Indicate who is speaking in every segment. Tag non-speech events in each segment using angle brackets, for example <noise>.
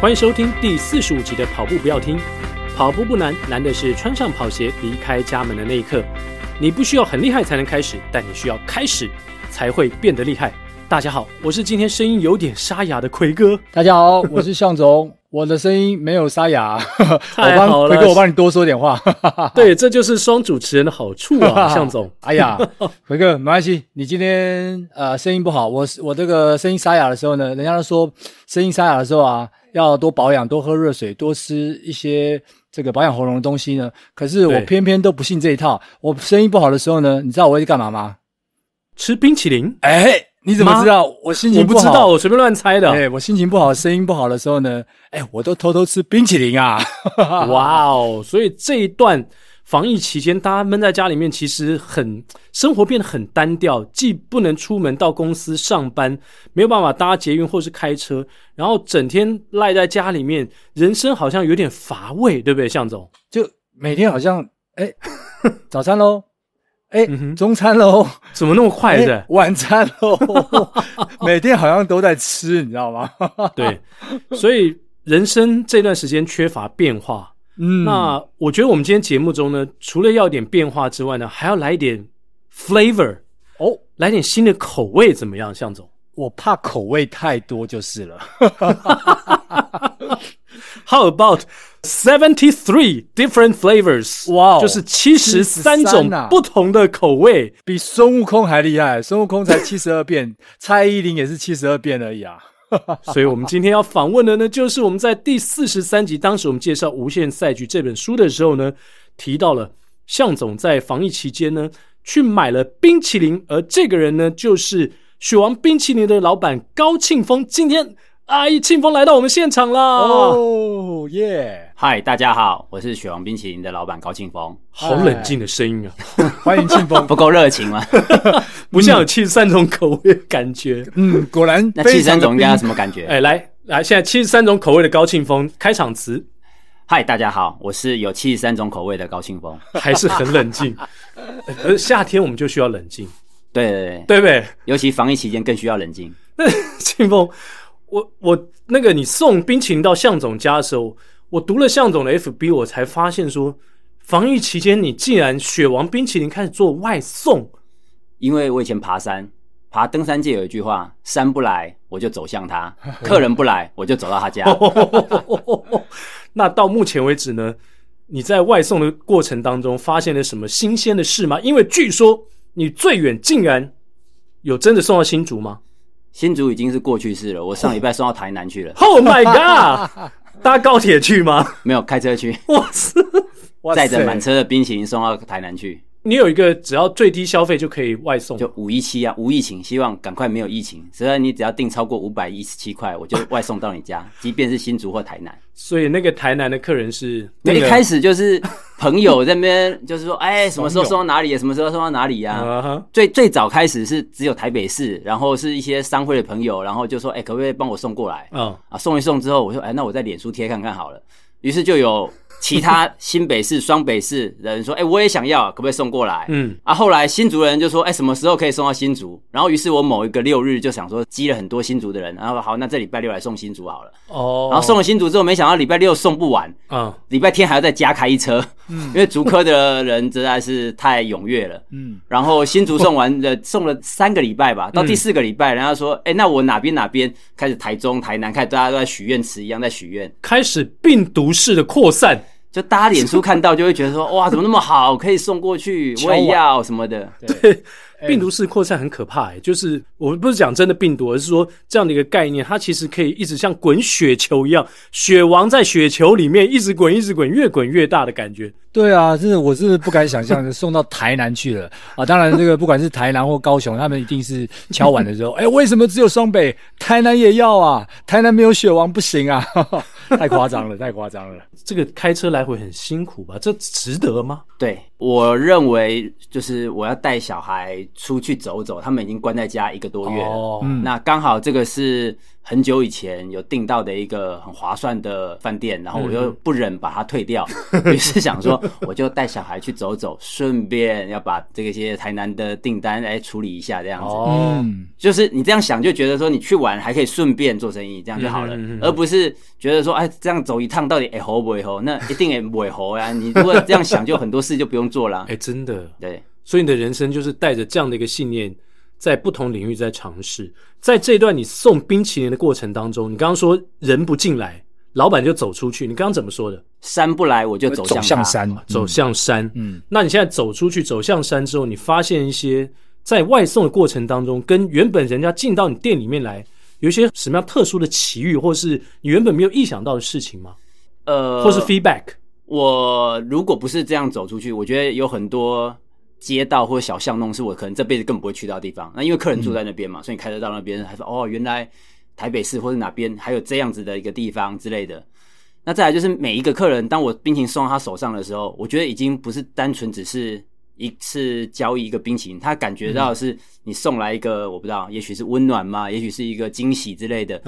Speaker 1: 欢迎收听第四十五集的跑步不要听。跑步不难，难的是穿上跑鞋离开家门的那一刻。你不需要很厉害才能开始，但你需要开始才会变得厉害。大家好，我是今天声音有点沙哑的奎哥。
Speaker 2: 大家好，我是向总。我的声音没有沙哑，<laughs>
Speaker 1: 太好了，
Speaker 2: 魁哥，我帮你多说点话。<laughs>
Speaker 1: 对，这就是双主持人的好处啊，<laughs> 向总。
Speaker 2: 哎呀，魁哥，没关系，你今天呃声音不好，我我这个声音沙哑的时候呢，人家都说声音沙哑的时候啊，要多保养，多喝热水，多吃一些这个保养喉咙的东西呢。可是我偏偏都不信这一套，我声音不好的时候呢，你知道我会干嘛吗？
Speaker 1: 吃冰淇淋。
Speaker 2: 哎。你怎么知道我心情不好？
Speaker 1: 我不知道，我随便乱猜的。
Speaker 2: 哎，我心情不好、声音不好的时候呢，哎，我都偷偷吃冰淇淋啊！<laughs>
Speaker 1: 哇哦！所以这一段防疫期间，大家闷在家里面，其实很生活变得很单调，既不能出门到公司上班，没有办法搭捷运或是开车，然后整天赖在家里面，人生好像有点乏味，对不对，向总？
Speaker 2: 就每天好像哎，<laughs> 早餐喽。哎，中餐喽？
Speaker 1: 怎么那么快的？
Speaker 2: 晚餐喽？<laughs> 每天好像都在吃，你知道吗？<laughs>
Speaker 1: 对，所以人生这段时间缺乏变化。嗯，那我觉得我们今天节目中呢，除了要点变化之外呢，还要来一点 flavor 哦，来点新的口味怎么样？向总，
Speaker 2: 我怕口味太多就是了。
Speaker 1: How about seventy three different flavors？哇，wow, 就是七十三种不同的口味，
Speaker 2: 比孙悟空还厉害。孙悟空才 <laughs> 七十二变，蔡依林也是七十二变而已啊。<laughs>
Speaker 1: 所以，我们今天要访问的呢，就是我们在第四十三集，当时我们介绍《无限赛局》这本书的时候呢，提到了向总在防疫期间呢，去买了冰淇淋，而这个人呢，就是雪王冰淇淋的老板高庆峰。今天。阿姨，庆丰来到我们现场啦！
Speaker 2: 哦耶！
Speaker 3: 嗨，大家好，我是雪王冰淇淋的老板高庆丰。
Speaker 1: 好冷静的声音啊！<laughs>
Speaker 2: 欢迎庆丰，
Speaker 3: 不够热情吗？<laughs>
Speaker 1: 不像有七十三种口味的感觉。
Speaker 2: 嗯，果然。
Speaker 3: 那七十三种应该有什么感觉？
Speaker 1: 哎，来来，现在七十三种口味的高庆丰开场词。
Speaker 3: 嗨，大家好，我是有七十三种口味的高庆丰。
Speaker 1: 还是很冷静。而 <laughs> 夏天我们就需要冷静。
Speaker 3: 对对对，
Speaker 1: 对不对？
Speaker 3: 尤其防疫期间更需要冷静。
Speaker 1: 那庆丰。我我那个你送冰淇淋到向总家的时候，我读了向总的 FB，我才发现说，防疫期间你竟然雪王冰淇淋开始做外送。
Speaker 3: 因为我以前爬山，爬登山界有一句话：山不来我就走向他，客人不来我就走到他家。<laughs>
Speaker 1: 那到目前为止呢，你在外送的过程当中发现了什么新鲜的事吗？因为据说你最远竟然有真的送到新竹吗？
Speaker 3: 新竹已经是过去式了。我上礼拜送到台南去了。
Speaker 1: Oh my god！<laughs> 搭高铁去吗？
Speaker 3: 没有，开车去。哇塞！载着满车的冰淇淋送到台南去。
Speaker 1: 你有一个只要最低消费就可以外送，
Speaker 3: 就五一七啊，无疫情，希望赶快没有疫情。所以你只要订超过五百一十七块，我就外送到你家，即便是新竹或台南。<laughs>
Speaker 1: 所以那个台南的客人是，
Speaker 3: 那一开始就是朋友在那边，就是说，哎，什么时候送到哪里？什么时候送到哪里呀？最最早开始是只有台北市，然后是一些商会的朋友，然后就说，哎，可不可以帮我送过来？嗯啊，送一送之后，我说，哎，那我在脸书贴看看好了。于是就有。其他新北市、双北市的人说：“哎、欸，我也想要，可不可以送过来？”嗯，啊，后来新竹人就说：“哎、欸，什么时候可以送到新竹？”然后，于是我某一个六日就想说，积了很多新竹的人，然后好，那这礼拜六来送新竹好了。哦，然后送了新竹之后，没想到礼拜六送不完，嗯，礼拜天还要再加开一车，嗯，<laughs> 因为竹科的人实在是太踊跃了，嗯，然后新竹送完了，<laughs> 送了三个礼拜吧，到第四个礼拜，人家说：“哎、欸，那我哪边哪边？开始台中、台南开始大家都在许愿池一样在许愿，
Speaker 1: 开始病毒式的扩散。”
Speaker 3: 就大家脸书看到就会觉得说，哇，怎么那么好，可以送过去，我也要什么的。
Speaker 1: 对，病毒式扩散很可怕，诶，就是我不是讲真的病毒，而是说这样的一个概念，它其实可以一直像滚雪球一样，雪王在雪球里面一直滚，一直滚，越滚越大的感觉。
Speaker 2: 对啊，真的我是不敢想象的，送到台南去了啊！当然，这个不管是台南或高雄，他们一定是敲碗的时候，<laughs> 哎，为什么只有双北，台南也要啊？台南没有雪王不行啊！<laughs> 太夸张了，太夸张了！
Speaker 1: 这个开车来回很辛苦吧？这值得吗？
Speaker 3: 对，我认为就是我要带小孩出去走走。他们已经关在家一个多月了，
Speaker 1: 哦、
Speaker 3: 那刚好这个是很久以前有订到的一个很划算的饭店，然后我又不忍把它退掉，<laughs> 于、嗯、是想说我就带小孩去走走，顺便要把这个些台南的订单来处理一下，这样子。
Speaker 1: 哦，
Speaker 3: 就是你这样想就觉得说你去玩还可以顺便做生意，这样就好了，而不是觉得说哎这样走一趟到底哎好不会好？那一定也不会好呀。你如果这样想，就很多事就不用做了。
Speaker 1: 哎，真的，
Speaker 3: 对。
Speaker 1: 所以你的人生就是带着这样的一个信念，在不同领域在尝试。在这段你送冰淇淋的过程当中，你刚刚说人不进来，老板就走出去。你刚刚怎么说的？
Speaker 3: 山不来，我就走向
Speaker 2: 走向山，
Speaker 1: 走向山。
Speaker 2: 嗯，
Speaker 1: 那你现在走出去，走向山之后，你发现一些在外送的过程当中，跟原本人家进到你店里面来，有一些什么样特殊的奇遇，或是你原本没有意想到的事情吗？
Speaker 3: 呃，
Speaker 1: 或是 feedback？
Speaker 3: 我如果不是这样走出去，我觉得有很多。街道或者小巷弄是我可能这辈子更不会去到的地方。那因为客人住在那边嘛，嗯、所以你开车到那边，还说哦，原来台北市或者哪边还有这样子的一个地方之类的。那再来就是每一个客人，当我冰淇淋送到他手上的时候，我觉得已经不是单纯只是一次交易一个冰淇淋，他感觉到是你送来一个、嗯、我不知道，也许是温暖嘛，也许是一个惊喜之类的。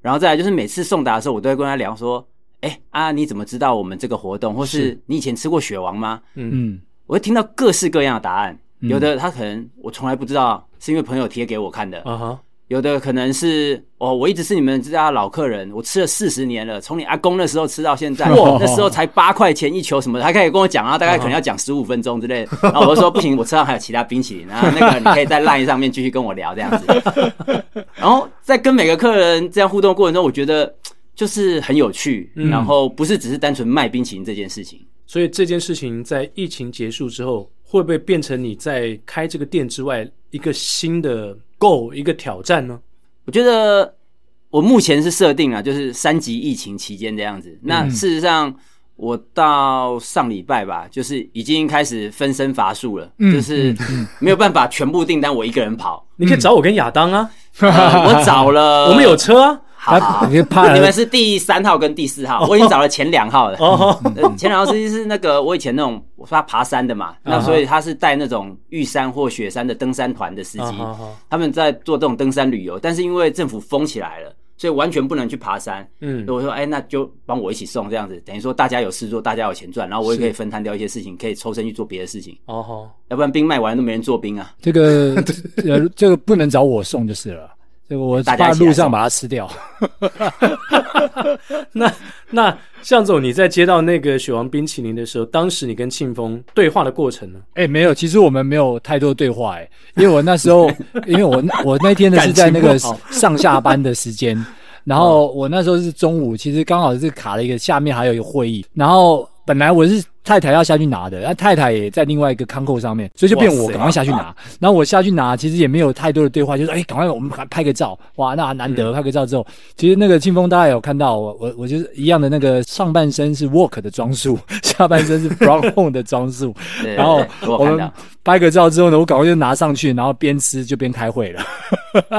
Speaker 3: 然后再来就是每次送达的时候，我都会跟他聊说，哎、欸、啊，你怎么知道我们这个活动？或是你以前吃过雪王吗？
Speaker 1: 嗯嗯。
Speaker 3: 我会听到各式各样的答案，有的他可能我从来不知道，是因为朋友贴给我看的。
Speaker 1: 啊哈，
Speaker 3: 有的可能是哦，我一直是你们这家老客人，我吃了四十年了，从你阿公那时候吃到现在，<laughs> 那时候才八块钱一球什么的，还可以跟我讲啊，大概可能要讲十五分钟之类的。<laughs> 然后我就说不行，我车上还有其他冰淇淋，然后那个你可以在 LINE 上面继续跟我聊这样子。然后在跟每个客人这样互动过程中，我觉得就是很有趣，然后不是只是单纯卖冰淇淋这件事情。
Speaker 1: 所以这件事情在疫情结束之后，会不会变成你在开这个店之外一个新的 goal，一个挑战呢？
Speaker 3: 我觉得我目前是设定啊，就是三级疫情期间这样子。那事实上，我到上礼拜吧，就是已经开始分身乏术了，嗯、就是没有办法全部订单我一个人跑。
Speaker 1: 你可以找我跟亚当啊，
Speaker 3: 呃、我找了，<laughs>
Speaker 1: 我们有车啊。
Speaker 3: 好，好，你 <laughs> 们是第三号跟第四号，我已经找了前两号了。哦，前两号司机是那个我以前那种，我说他爬山的嘛，那所以他是带那种玉山或雪山的登山团的司机，他们在做这种登山旅游，但是因为政府封起来了，所以完全不能去爬山。嗯，所以我说，哎，那就帮我一起送这样子，等于说大家有事做，大家有钱赚，然后我也可以分摊掉一些事情，可以抽身去做别的事情。哦，要不然冰卖完都没人做冰啊。
Speaker 2: 这个 <laughs> 呃，这个不能找我送就是了。这个我在路上把它吃掉。<laughs>
Speaker 1: 那那向总，你在接到那个雪王冰淇淋的时候，当时你跟庆丰对话的过程呢？
Speaker 2: 哎、欸，没有，其实我们没有太多对话、欸，哎，因为我那时候，<laughs> 因为我我那天呢是在那个上下班的时间，<laughs> 然后我那时候是中午，其实刚好是卡了一个下面还有一个会议，然后本来我是。太太要下去拿的，那太太也在另外一个康扣上面，所以就变我赶快下去拿。然后我下去拿，其实也没有太多的对话，就是哎，赶快我们拍个照，哇，那难得拍个照之后，其实那个庆丰大家有看到我，我我就是一样的那个上半身是 work 的装束，<laughs> 下半身是 brown <laughs> home 的装束。然后我们拍个照之后呢，我赶快就拿上去，然后边吃就边开会了。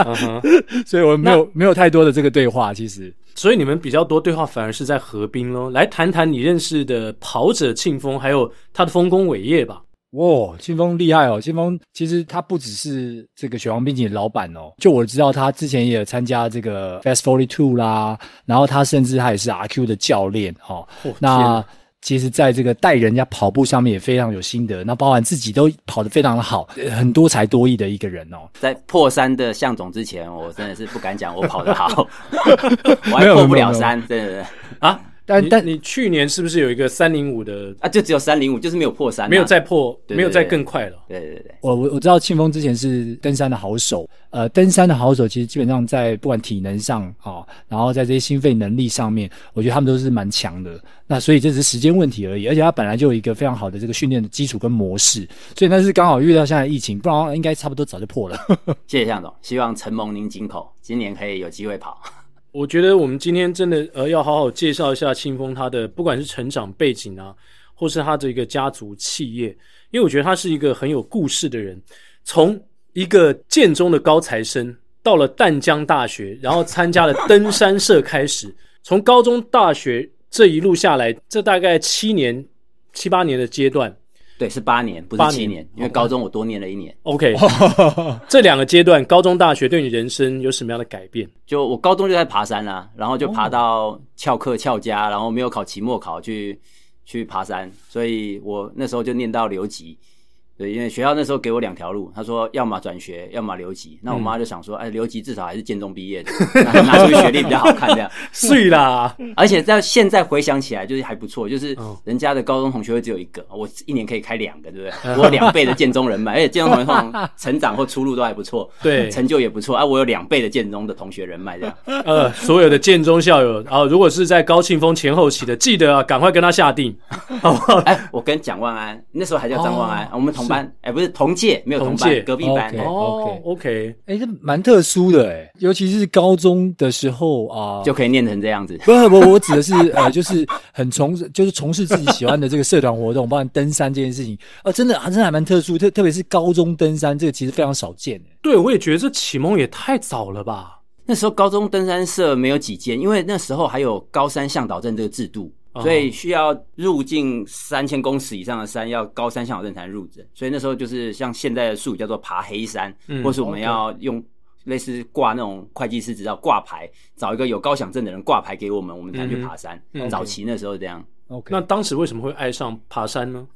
Speaker 2: <laughs> 所以我们没有没有太多的这个对话，其实。
Speaker 1: 所以你们比较多对话，反而是在河滨喽。来谈谈你认识的跑者庆丰，还有他的丰功伟业吧。
Speaker 2: 哇，庆丰厉害哦！庆丰其实他不只是这个雪王冰淇淋老板哦，就我知道他之前也有参加这个 Fast Forty Two 啦，然后他甚至他也是 RQ 的教练哦。哦那。其实，在这个带人家跑步上面也非常有心得，那包含自己都跑得非常的好，很多才多艺的一个人哦。
Speaker 3: 在破山的向总之前，我真的是不敢讲我跑得好，<laughs> 我还破不了山，对对对啊。
Speaker 1: 但但你去年是不是有一个三零五的
Speaker 3: 啊？就只有三零五，就是没有破三，
Speaker 1: 没有再破，没有再更快了。
Speaker 3: 对对对，
Speaker 2: 我我我知道庆丰之前是登山的好手，呃，登山的好手其实基本上在不管体能上啊，然后在这些心肺能力上面，我觉得他们都是蛮强的。那所以这只是时间问题而已，而且他本来就有一个非常好的这个训练的基础跟模式，所以那是刚好遇到现在疫情，不然应该差不多早就破了。<laughs>
Speaker 3: 谢谢向总，希望承蒙您金口，今年可以有机会跑。
Speaker 1: 我觉得我们今天真的呃要好好介绍一下清风他的不管是成长背景啊，或是他的一个家族企业，因为我觉得他是一个很有故事的人。从一个建中的高材生，到了淡江大学，然后参加了登山社开始，从高中大学这一路下来，这大概七年七八年的阶段，
Speaker 3: 对，是八年，不是七年，年因为高中我多念了一年。
Speaker 1: OK，<laughs> 这两个阶段，高中、大学对你人生有什么样的改变？
Speaker 3: 就我高中就在爬山啦、啊，然后就爬到翘课翘家，然后没有考期末考去去爬山，所以我那时候就念到留级。对，因为学校那时候给我两条路，他说要么转学，要么留级。那我妈就想说，哎，留级至少还是建中毕业的，拿出学历比较好看，这样。<laughs>
Speaker 1: 是啦，
Speaker 3: 而且在现在回想起来，就是还不错，就是人家的高中同学会只有一个，我一年可以开两个，对不对？<laughs> 我有两倍的建中人脉，而且建中同学 <laughs> 成长或出路都还不错，
Speaker 1: 对，
Speaker 3: 成就也不错。啊，我有两倍的建中的同学人脉，这样。
Speaker 1: 呃，所有的建中校友，然后如果是在高庆峰前后期的，记得啊，赶快跟他下定，好不好？
Speaker 3: 哎，我跟蒋万安那时候还叫张万安，我们同班，哎，不是同。届没有同班，隔壁班。
Speaker 1: 哦，OK，
Speaker 2: 哎，这蛮特殊的哎，尤其是高中的时候啊，
Speaker 3: 就可以念成这样子。
Speaker 2: 不不，我指的是 <laughs> 呃，就是很从，就是从事自己喜欢的这个社团活动，包括登山这件事情。啊，真的啊，真的还蛮特殊，特特别是高中登山，这个其实非常少见。
Speaker 1: 对，我也觉得这启蒙也太早了吧？
Speaker 3: 那时候高中登山社没有几间，因为那时候还有高山向导证这个制度。所以需要入境三千公尺以上的山，要高山向导证才能入证。所以那时候就是像现在的术语叫做爬黑山，嗯、或是我们要用类似挂那种会计师执照挂牌，找一个有高响证的人挂牌给我们，我们才去爬山。嗯、早期那时候这样。
Speaker 1: Okay. 那当时为什么会爱上爬山呢？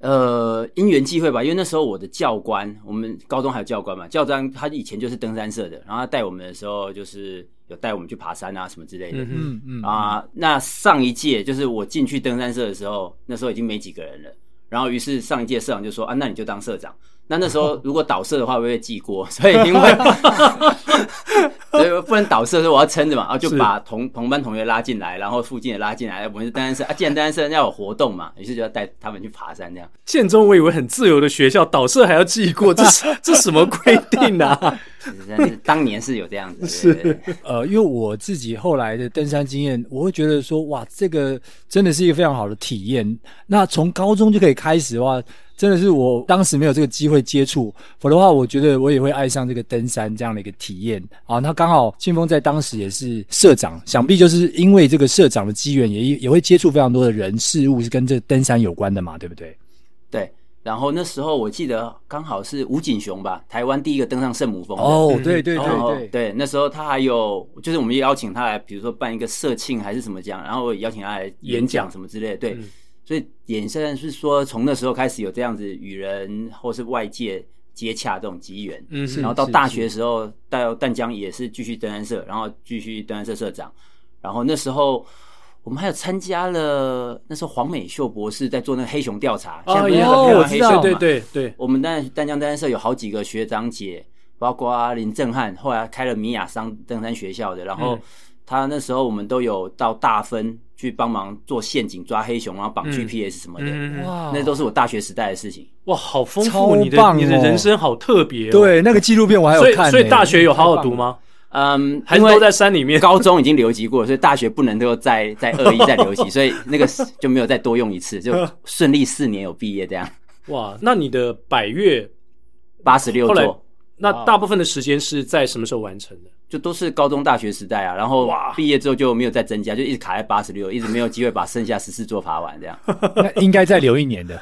Speaker 3: 呃，因缘际会吧，因为那时候我的教官，我们高中还有教官嘛，教官他以前就是登山社的，然后他带我们的时候就是有带我们去爬山啊什么之类的。嗯嗯啊，那上一届就是我进去登山社的时候，那时候已经没几个人了，然后于是上一届社长就说啊，那你就当社长。那那时候如果倒射的话，会被记过，<laughs> 所以因为 <laughs> 所以不能倒射，所以我要撑着嘛，然后就把同同班同学拉进来，然后附近也拉进来。我们是登山社啊，既然登山社要有活动嘛，于是就要带他们去爬山这样。
Speaker 1: 建中我以为很自由的学校，倒射还要记过，这是 <laughs> 这什么规定啊？
Speaker 3: 当年是有这样子，
Speaker 2: 是呃，因为我自己后来的登山经验，我会觉得说，哇，这个真的是一个非常好的体验。那从高中就可以开始的话。真的是我当时没有这个机会接触，否则的话，我觉得我也会爱上这个登山这样的一个体验啊。那刚好庆丰在当时也是社长，想必就是因为这个社长的机缘，也也会接触非常多的人事物是跟这登山有关的嘛，对不对？
Speaker 3: 对。然后那时候我记得刚好是吴景雄吧，台湾第一个登上圣母峰。
Speaker 2: 哦，对对对
Speaker 3: 对对，那时候他还有就是我们也邀请他来，比如说办一个社庆还是什么这样，然后邀请他来演讲什么之类的，对。嗯所以衍生是说，从那时候开始有这样子与人或是外界接洽这种机缘，嗯，然后到大学的时候，到淡江也是继续登山社，然后继续登山社社长，然后那时候我们还有参加了，那时候黄美秀博士在做那个黑熊调查，
Speaker 1: 哦，也有黑熊，对对对，
Speaker 3: 我们淡淡江登山社有好几个学长姐，包括林正汉，后来开了米亚桑登山学校的，然后他那时候我们都有到大分。去帮忙做陷阱抓黑熊，然后绑 GPS 什么的，嗯、哇，那都是我大学时代的事情。
Speaker 1: 哇，好丰富！你的、哦、你的人生好特别、哦。
Speaker 2: 对，那个纪录片我还有看。
Speaker 1: 所以，所以大学有好好读吗？
Speaker 3: 嗯，
Speaker 1: 还是都在山里面。
Speaker 3: 高中已经留级过，所以大学不能够再 <laughs> 再恶意再留级，所以那个就没有再多用一次，就顺利四年有毕业这样。
Speaker 1: 哇，那你的百岳
Speaker 3: 八十六座，
Speaker 1: 那大部分的时间是在什么时候完成的？
Speaker 3: 就都是高中、大学时代啊，然后毕业之后就没有再增加，就一直卡在八十六，一直没有机会把剩下十四座爬完。这样，<laughs>
Speaker 2: 那应该再留一年的，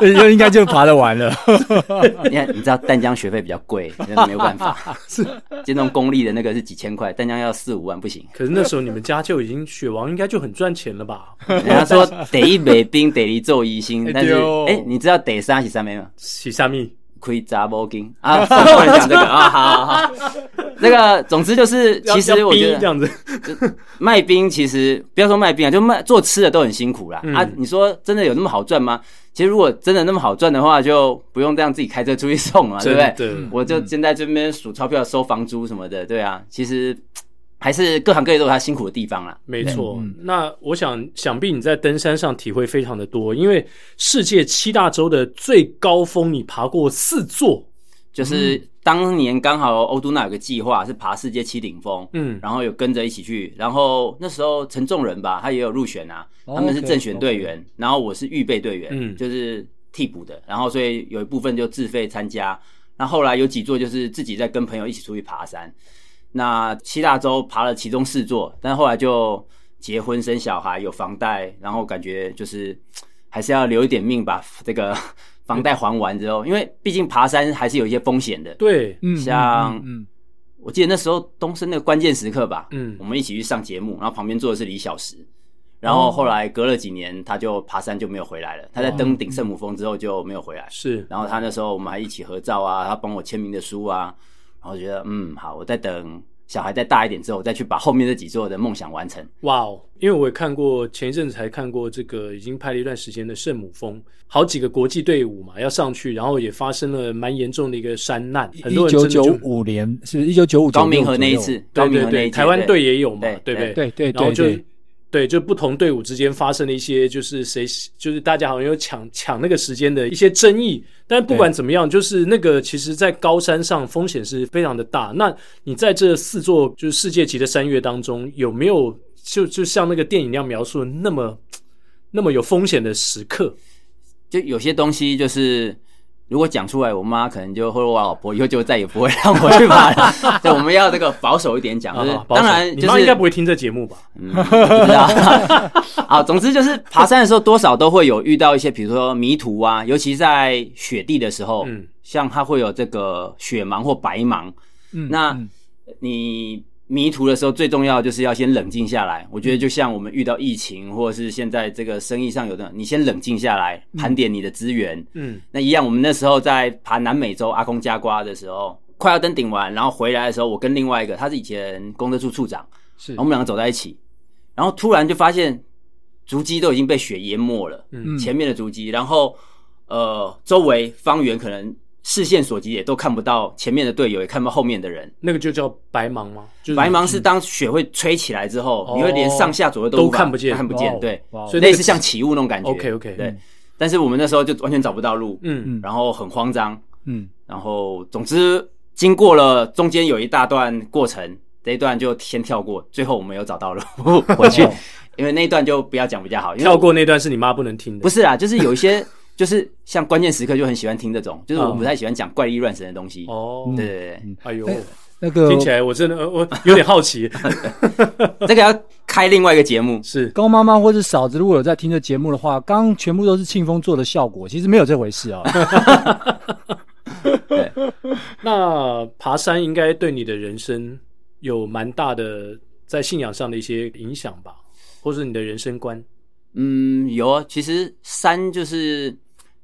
Speaker 2: 就 <laughs> 应该就爬得完了。<laughs>
Speaker 3: 你看，你知道淡江学费比较贵，那没有办法。是，这种公立的那个是几千块，淡江要四五万不行。
Speaker 1: 可是那时候你们家就已经雪王应该就很赚钱了吧？
Speaker 3: 人家说得一美兵，得一奏一星，但是哎，你知道得三喜三没吗？
Speaker 1: 是啥咪？
Speaker 3: 亏砸毛巾啊！不能讲这个啊！好好好，那个总之就是，其实我觉得这样子卖冰，其实不要说卖冰啊，就卖做吃的都很辛苦啦。嗯、啊！你说真的有那么好赚吗？其实如果真的那么好赚的话，就不用这样自己开车出去送了，对不对？对，我就现在这边数钞票、收房租什么的，对啊，其实。还是各行各业都有他辛苦的地方啦。
Speaker 1: 没错，嗯、那我想想必你在登山上体会非常的多，因为世界七大洲的最高峰你爬过四座，
Speaker 3: 就是当年刚好欧都那有个计划是爬世界七顶峰，嗯，然后有跟着一起去，然后那时候陈仲仁吧，他也有入选啊，他们是正选队员，okay, okay. 然后我是预备队员，嗯，就是替补的，然后所以有一部分就自费参加，那后，后来有几座就是自己在跟朋友一起出去爬山。那七大洲爬了其中四座，但后来就结婚生小孩，有房贷，然后感觉就是还是要留一点命把这个 <laughs> 房贷还完之后，因为毕竟爬山还是有一些风险的。
Speaker 1: 对，
Speaker 3: 嗯，像我记得那时候东升那个关键时刻吧，嗯，我们一起去上节目，然后旁边坐的是李小石，然后后来隔了几年，他就爬山就没有回来了。他在登顶圣母峰之后就没有回来。
Speaker 1: 是，
Speaker 3: 然后他那时候我们还一起合照啊，他帮我签名的书啊，然后觉得嗯好，我在等。小孩再大一点之后，我再去把后面这几座的梦想完成。
Speaker 1: 哇哦！因为我也看过前一阵子才看过这个已经拍了一段时间的圣母峰，好几个国际队伍嘛要上去，然后也发生了蛮严重的一个山难。
Speaker 2: 一九九五年是一九九五
Speaker 3: 高明和那一次，
Speaker 1: 对对对，台湾队也有嘛，对不对？
Speaker 2: 对对，
Speaker 1: 然后就。对，就不同队伍之间发生了一些，就是谁，就是大家好像有抢抢那个时间的一些争议。但不管怎么样，就是那个其实，在高山上风险是非常的大。那你在这四座就是世界级的山岳当中，有没有就就像那个电影那样描述的那么那么有风险的时刻？
Speaker 3: 就有些东西就是。如果讲出来，我妈可能就或者我老婆以后就再也不会让我去爬了。对，我们要这个保守一点讲，就是当然，就是，
Speaker 1: 你妈应该不会听这节目吧？
Speaker 3: 嗯，不知道。<laughs> 好，总之就是爬山的时候，多少都会有遇到一些，比如说迷途啊，尤其在雪地的时候，嗯，像它会有这个雪盲或白盲，嗯，那你。迷途的时候，最重要的就是要先冷静下来。我觉得就像我们遇到疫情，或者是现在这个生意上有的，你先冷静下来，盘点你的资源。嗯，那一样，我们那时候在爬南美洲阿空加瓜的时候，快要登顶完，然后回来的时候，我跟另外一个，他是以前公车处处长，是，然后我们两个走在一起，然后突然就发现足迹都已经被雪淹没了，嗯，前面的足迹，然后呃，周围方圆可能。视线所及也都看不到前面的队友，也看不到后面的人，
Speaker 1: 那个就叫白盲吗？
Speaker 3: 就是、白盲是当雪会吹起来之后，哦、你会连上下左右都，
Speaker 1: 都看不见，
Speaker 3: 看不见，对，
Speaker 1: 所以
Speaker 3: 类似像起雾那种感觉。
Speaker 1: OK OK，
Speaker 3: 对。嗯、但是我们那时候就完全找不到路，嗯嗯，然后很慌张，嗯，然后总之经过了中间有一大段过程，这一段就先跳过，最后我们有找到路 <laughs> 回去，因为那一段就不要讲比较好，因为
Speaker 1: 跳过那段是你妈不能听的，
Speaker 3: 不是啊，就是有一些。就是像关键时刻就很喜欢听这种，就是我不太喜欢讲怪力乱神的东西。哦，对对对，
Speaker 1: 哎呦，那个听起来我真的我 <laughs> 有点好奇，<laughs>
Speaker 3: 这个要开另外一个节目。<laughs>
Speaker 2: 是高妈妈或者嫂子如果有在听这节目的话，刚刚全部都是庆丰做的效果，其实没有这回事啊。
Speaker 1: 对，那爬山应该对你的人生有蛮大的在信仰上的一些影响吧，或是你的人生观？
Speaker 3: 嗯，有啊，其实山就是。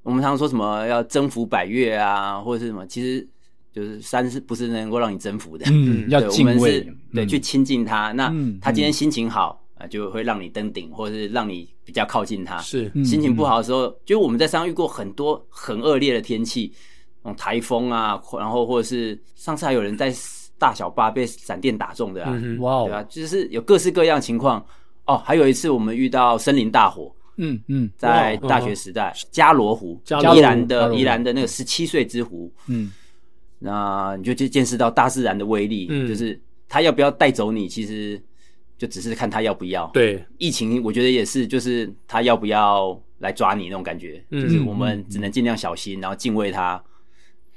Speaker 3: 我们常常说什么要征服百越啊，或者是什么，其实就是山是不是能够让你征服的？
Speaker 2: 嗯，要敬畏，我们是
Speaker 3: 对，嗯、去亲近它。那他今天心情好啊，嗯、就会让你登顶，或者是让你比较靠近它。是，心情不好的时候，嗯、就我们在山上遇过很多很恶劣的天气，那种台风啊，然后或者是上次还有人在大小巴被闪电打中的啊，哇，对吧？就是有各式各样情况。哦，还有一次我们遇到森林大火。嗯嗯，在大学时代，加罗湖，宜兰的宜兰的那个十七岁之湖，嗯，那你就就见识到大自然的威力，嗯，就是他要不要带走你，其实就只是看他要不要。对，疫情我觉得也是，就是他要不要来抓你那种感觉，就是我们只能尽量小心，然后敬畏他。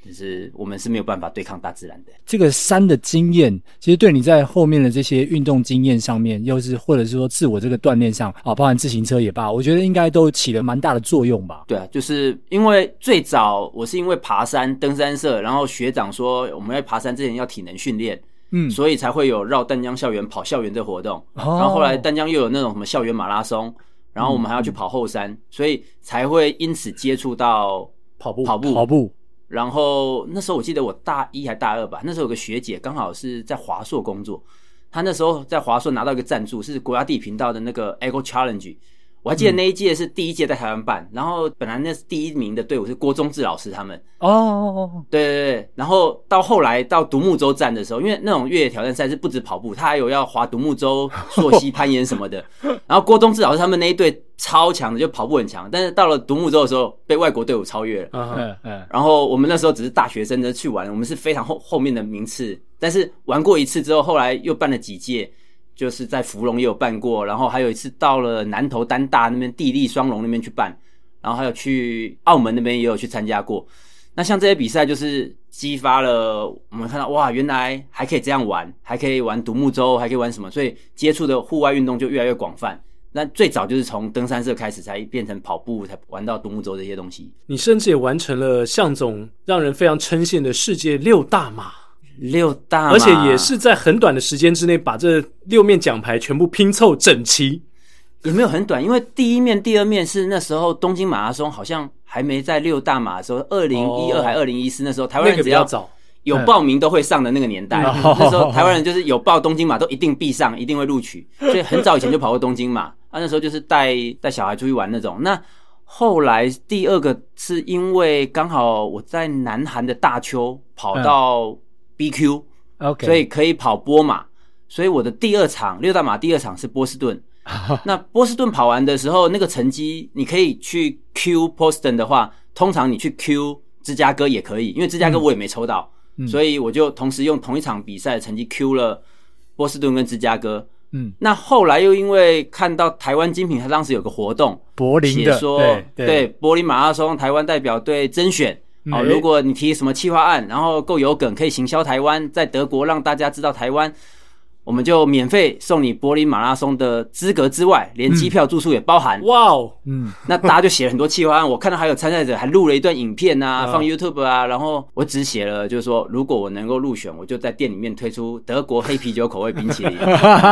Speaker 3: 就是我们是没有办法对抗大自然的。
Speaker 2: 这个山的经验，其实对你在后面的这些运动经验上面，又是或者是说自我这个锻炼上啊，包含自行车也罢，我觉得应该都起了蛮大的作用吧。
Speaker 3: 对啊，就是因为最早我是因为爬山登山社，然后学长说我们在爬山之前要体能训练，嗯，所以才会有绕丹江校园跑校园这活动。哦，然后后来丹江又有那种什么校园马拉松，然后我们还要去跑后山，嗯，所以才会因此接触到跑步，跑步，
Speaker 2: 跑步。
Speaker 3: 然后那时候我记得我大一还大二吧，那时候有个学姐刚好是在华硕工作，她那时候在华硕拿到一个赞助，是国家地理频道的那个 Echo Challenge。我还记得那一届是第一届在台湾办，嗯、然后本来那是第一名的队伍是郭宗志老师他们。哦，对对对，然后到后来到独木舟站的时候，因为那种越野挑战赛是不止跑步，他还有要划独木舟、溯溪攀岩什么的。<laughs> 然后郭宗志老师他们那一队超强的，就跑步很强，但是到了独木舟的时候被外国队伍超越了。嗯嗯。然后我们那时候只是大学生的去玩，我们是非常后后面的名次，但是玩过一次之后，后来又办了几届。就是在芙蓉也有办过，然后还有一次到了南投丹大那边地利双龙那边去办，然后还有去澳门那边也有去参加过。那像这些比赛，就是激发了我们看到哇，原来还可以这样玩，还可以玩独木舟，还可以玩什么，所以接触的户外运动就越来越广泛。那最早就是从登山社开始，才变成跑步，才玩到独木舟这些东西。
Speaker 1: 你甚至也完成了向总让人非常称羡的世界六大马，
Speaker 3: 六大，
Speaker 1: 而且也是在很短的时间之内把这六面奖牌全部拼凑整齐。
Speaker 3: 也没有很短，因为第一面、第二面是那时候东京马拉松好像还没在六大马的时候，二零一二还二零一四那时候，台湾人只要有报名都会上的那个年代。嗯、那时候台湾人就是有报东京马都一定必上，一定会录取，<laughs> 所以很早以前就跑过东京马。啊，那时候就是带带小孩出去玩那种。那后来第二个是因为刚好我在南韩的大邱跑到 BQ，OK，、嗯、所以可以跑波马，所以我的第二场六大马第二场是波士顿。<laughs> 那波士顿跑完的时候，那个成绩你可以去 Q Boston 的话，通常你去 Q 芝加哥也可以，因为芝加哥我也没抽到，嗯、所以我就同时用同一场比赛的成绩 Q 了波士顿跟芝加哥。嗯，那后来又因为看到台湾精品，他当时有个活动，
Speaker 2: 柏林的，说
Speaker 3: 对柏林马拉松台湾代表队甄选，嗯、哦，如果你提什么企划案，然后够有梗，可以行销台湾，在德国让大家知道台湾。我们就免费送你柏林马拉松的资格之外，连机票住宿也包含。
Speaker 1: 哇哦，
Speaker 3: 嗯，那大家就写了很多企划案。我看到还有参赛者还录了一段影片啊，放 YouTube 啊。然后我只写了，就是说，如果我能够入选，我就在店里面推出德国黑啤酒口味冰淇淋，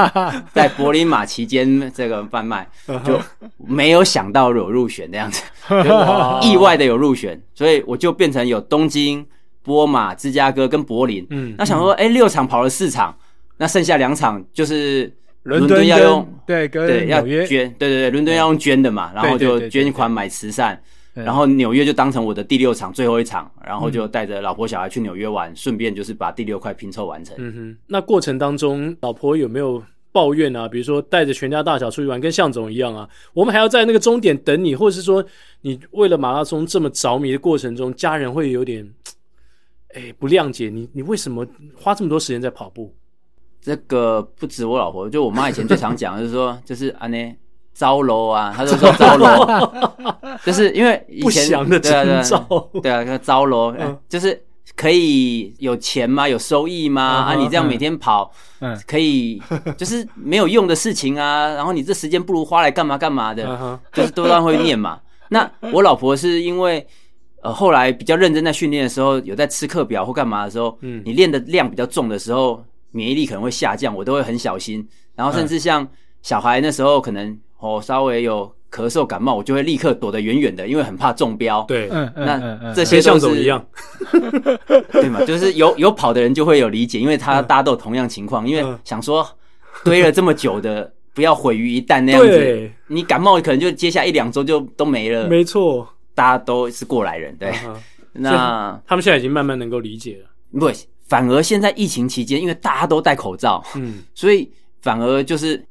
Speaker 3: <laughs> 在柏林马期间这个贩卖，就没有想到有入选这样子，<laughs> 就意外的有入选，所以我就变成有东京、波马、芝加哥跟柏林。嗯，那想说，哎，六场跑了四场。那剩下两场就是伦敦要用
Speaker 2: 对
Speaker 3: 对要捐对对对伦敦要用捐的嘛，然后就捐款买慈善，然后纽约就当成我的第六场最后一场，然后就带着老婆小孩去纽约玩，顺便就是把第六块拼凑完成。
Speaker 1: 嗯哼，那过程当中老婆有没有抱怨啊？比如说带着全家大小出去玩，跟向总一样啊，我们还要在那个终点等你，或者是说你为了马拉松这么着迷的过程中，家人会有点哎不谅解你，你为什么花这么多时间在跑步？
Speaker 3: 这个不止我老婆，就我妈以前最常讲，就是说，<laughs> 就是啊呢招楼啊，<laughs> 她就说招楼，就是因为以前
Speaker 1: 的征兆，
Speaker 3: 对啊，招楼，就是可以有钱吗？有收益吗？啊，你这样每天跑，嗯，可以，就是没有用的事情啊，<laughs> 然后你这时间不如花来干嘛干嘛的，就是都当会念嘛。那我老婆是因为呃后来比较认真在训练的时候，有在吃课表或干嘛的时候，嗯，你练的量比较重的时候。免疫力可能会下降，我都会很小心。然后甚至像小孩那时候，可能哦稍微有咳嗽感冒，我就会立刻躲得远远的，因为很怕中标。
Speaker 1: 对，
Speaker 3: 那这些像
Speaker 1: 是一样，<laughs>
Speaker 3: 对嘛？就是有有跑的人就会有理解，因为他大家都有同样情况，因为想说堆了这么久的，不要毁于一旦那样子。你感冒可能就接下一两周就都没了。
Speaker 1: 没错，
Speaker 3: 大家都是过来人，对。<laughs> 那
Speaker 1: 他们现在已经慢慢能够理解了。
Speaker 3: 不。反而现在疫情期间，因为大家都戴口罩，嗯，<laughs> 所以反而就是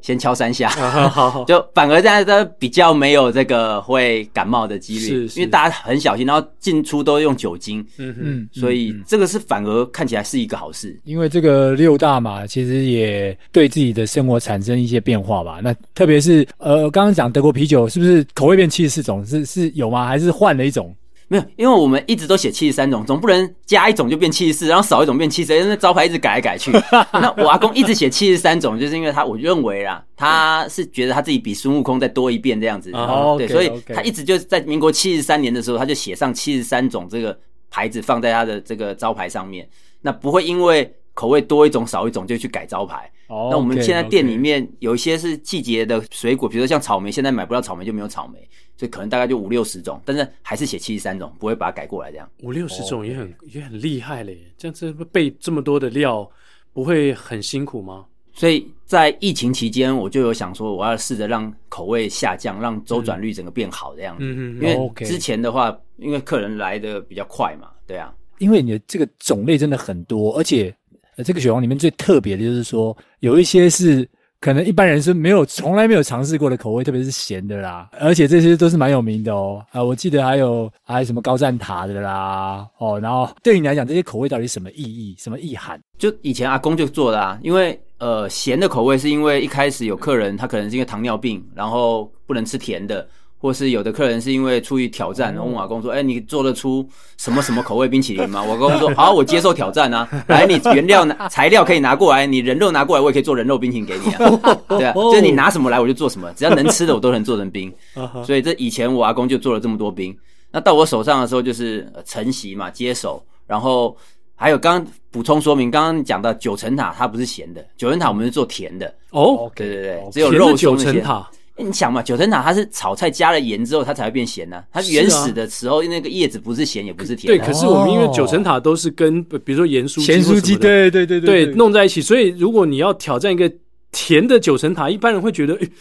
Speaker 3: 先敲三下，<laughs> 好好好，就反而大家都比较没有这个会感冒的几率，是，是，因为大家很小心，然后进出都用酒精，嗯嗯，所以这个是反而看起来是一个好事。
Speaker 2: 因为这个六大嘛其实也对自己的生活产生一些变化吧。那特别是呃，刚刚讲德国啤酒是不是口味变七十四种？是是有吗？还是换了一种？
Speaker 3: 没有，因为我们一直都写七十三种，总不能加一种就变七十四，然后少一种变七十，因为那招牌一直改来改去。<laughs> 那我阿公一直写七十三种，就是因为他我认为啦，他是觉得他自己比孙悟空再多一遍这样子。哦，对，所以他一直就在民国七十三年的时候，他就写上七十三种这个牌子放在他的这个招牌上面，那不会因为口味多一种少一种就去改招牌。哦，那我们现在店里面有一些是季节的水果，比如说像草莓，现在买不到草莓就没有草莓。所以可能大概就五六十种，但是还是写七十三种，不会把它改过来这样。
Speaker 1: 五六十种也很.也很厉害嘞，这样子备这么多的料，不会很辛苦吗？
Speaker 3: 所以在疫情期间，我就有想说，我要试着让口味下降，让周转率整个变好这样子。嗯嗯。因为之前的话，因为客人来的比较快嘛，对啊。
Speaker 2: 因为你的这个种类真的很多，而且呃，这个雪王里面最特别的就是说，有一些是。可能一般人是没有从来没有尝试过的口味，特别是咸的啦，而且这些都是蛮有名的哦。啊，我记得还有还有什么高站塔的啦，哦，然后对你来讲，这些口味到底什么意义、什么意涵？
Speaker 3: 就以前阿公就做的啊，因为呃咸的口味是因为一开始有客人他可能是因为糖尿病，然后不能吃甜的，或是有的客人是因为出于挑战，问我阿公说：“哎、欸，你做得出什么什么口味冰淇淋吗？”我阿公说：“好，我接受挑战啊！来，你原料拿材料可以拿过来，你人肉拿过来，我也可以做人肉冰淇淋给你啊。<laughs> 对啊，就是你拿什么来我就做什么，只要能吃的我都能做成冰。<laughs> 所以这以前我阿公就做了这么多冰。那到我手上的时候就是承袭嘛，接手。然后还有刚刚补充说明，刚刚讲到九层塔它不是咸的，九层塔我们是做甜的。哦，对对对，只有肉松那些。欸、你想嘛，九层塔它是炒菜加了盐之后，它才会变咸呢、啊。它原始的时候，那个叶子不是咸也不是甜。
Speaker 1: 对，可是我们因为九层塔都是跟比如说盐酥
Speaker 2: 咸酥鸡，对对对
Speaker 1: 对，对，弄在一起，所以如果你要挑战一个甜的九层塔，一般人会觉得，哎、欸，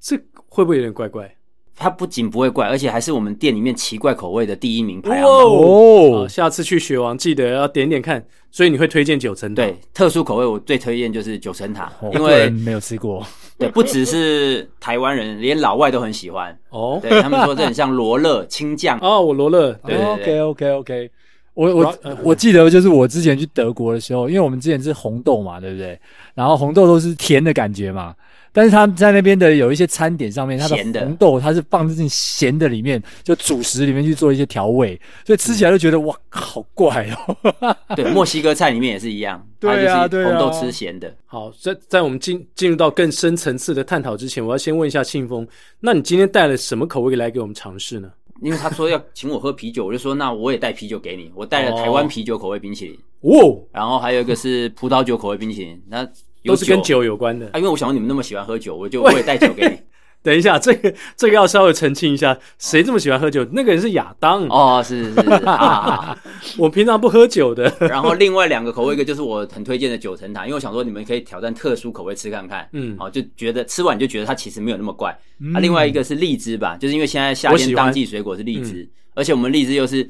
Speaker 1: 这会不会有点怪怪？
Speaker 3: 它不仅不会怪，而且还是我们店里面奇怪口味的第一名排行
Speaker 1: 哦。下次去雪王记得要点点看。所以你会推荐九层塔？
Speaker 3: 对，特殊口味我最推荐就是九层塔，
Speaker 2: 哦、
Speaker 3: 因为
Speaker 2: 没有吃过。
Speaker 3: 对，不只是台湾人，连老外都很喜欢哦。对，他们说这很像罗勒青酱 <laughs>
Speaker 1: 哦，我罗勒。
Speaker 3: 对
Speaker 2: ，OK OK OK。我我我记得就是我之前去德国的时候，因为我们之前是红豆嘛，对不对？然后红豆都是甜的感觉嘛。但是他在那边的有一些餐点上面，它的红豆它是放进咸的里面，就主食里面去做一些调味，所以吃起来就觉得哇，好怪哦。
Speaker 3: 对，墨西哥菜里面也是一样，<laughs> 对啊，对啊，红豆吃咸的。
Speaker 1: 好，在在我们进进入到更深层次的探讨之前，我要先问一下庆丰，那你今天带了什么口味来给我们尝试呢？
Speaker 3: 因为他说要请我喝啤酒，我就说那我也带啤酒给你，我带了台湾啤酒口味冰淇淋，哦，然后还有一个是葡萄酒口味冰淇淋，那。
Speaker 1: 都是跟酒有关的
Speaker 3: 啊，因为我想说你们那么喜欢喝酒，我就我也带酒给你。<laughs>
Speaker 1: 等一下，这个这个要稍微澄清一下，谁这么喜欢喝酒？那个人是亚当
Speaker 3: 哦，是是是，啊，<laughs>
Speaker 1: 我平常不喝酒的。<laughs>
Speaker 3: 然后另外两个口味，一个就是我很推荐的九层塔，因为我想说你们可以挑战特殊口味吃看看，嗯，好，就觉得吃完就觉得它其实没有那么怪。嗯、啊，另外一个是荔枝吧，就是因为现在夏天当季水果是荔枝，而且我们荔枝又是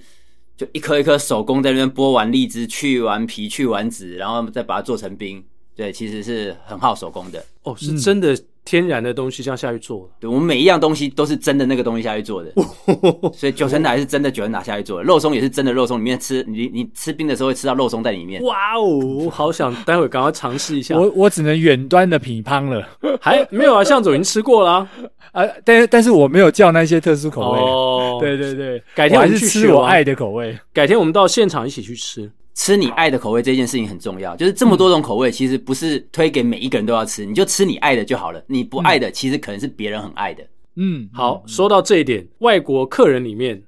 Speaker 3: 就一颗一颗手工在那边剥完荔枝，去完皮，去完籽，然后再把它做成冰。对，其实是很耗手工的
Speaker 1: 哦，是真的天然的东西这样下去做。
Speaker 3: 对，我们每一样东西都是真的那个东西下去做的，<laughs> 所以九层塔是真的九层塔下去做的，肉松也是真的肉松，里面吃你你吃冰的时候会吃到肉松在里面。
Speaker 1: 哇哦，好想待会赶快尝试一下。
Speaker 2: 我我只能远端的品乓了，<laughs>
Speaker 1: 还没有啊？向总已经吃过了 <laughs> 啊，
Speaker 2: 啊但但是我没有叫那些特殊口味。哦，对对对，
Speaker 1: 改天
Speaker 2: 还是吃我爱的口味，
Speaker 1: 改天我们到现场一起去吃。
Speaker 3: 吃你爱的口味这件事情很重要，就是这么多种口味，其实不是推给每一个人都要吃，你就吃你爱的就好了。你不爱的，其实可能是别人很爱的。
Speaker 1: 嗯，好，说到这一点，外国客人里面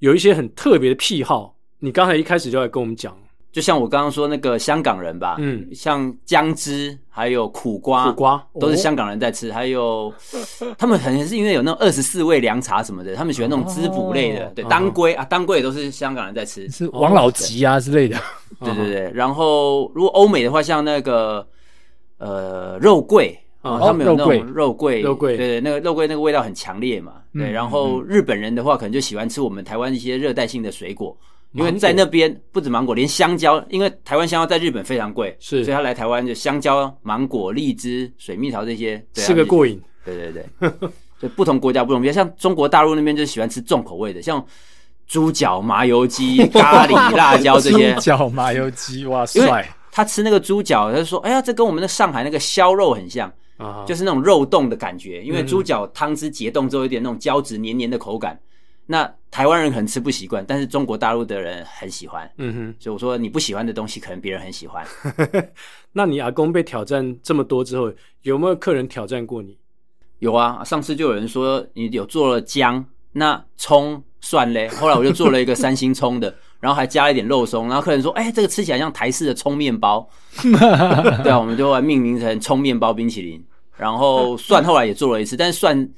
Speaker 1: 有一些很特别的癖好，你刚才一开始就来跟我们讲。
Speaker 3: 就像我刚刚说那个香港人吧，嗯，像姜汁还有苦瓜，
Speaker 1: 苦瓜
Speaker 3: 都是香港人在吃，哦、还有他们可能是因为有那种二十四味凉茶什么的，他们喜欢那种滋补类的，哦、对，当归啊，当归也都是香港人在吃，
Speaker 2: 是王老吉啊之类的，
Speaker 3: 对对对。然后如果欧美的话，像那个呃肉桂啊，他们有那种肉桂，
Speaker 1: 肉桂，
Speaker 3: 对对，那个肉桂那个味道很强烈嘛，对。然后日本人的话，可能就喜欢吃我们台湾一些热带性的水果。因为在那边不止芒果，连香蕉，因为台湾香蕉在日本非常贵，是，所以他来台湾就香蕉、芒果、荔枝、水蜜桃这些，
Speaker 1: 吃个过瘾。
Speaker 3: 对对对，就 <laughs> 不同国家不同，比如像中国大陆那边就喜欢吃重口味的，像猪脚、麻油鸡、咖喱、辣椒这些。<laughs>
Speaker 2: 猪脚、麻油鸡，哇塞！
Speaker 3: 他吃那个猪脚，他就说：“哎呀，这跟我们的上海那个烧肉很像，就是那种肉冻的感觉，因为猪脚汤汁结冻之后有点那种胶质黏黏的口感。”那台湾人可能吃不习惯，但是中国大陆的人很喜欢。嗯哼，所以我说你不喜欢的东西，可能别人很喜欢。<laughs>
Speaker 1: 那你阿公被挑战这么多之后，有没有客人挑战过你？
Speaker 3: 有啊，上次就有人说你有做了姜，那葱蒜嘞？后来我就做了一个三星葱的，<laughs> 然后还加了一点肉松，然后客人说：“哎、欸，这个吃起来像台式的葱面包。<laughs> ”对啊，我们就把命名成葱面包冰淇淋。然后蒜后来也做了一次，但是蒜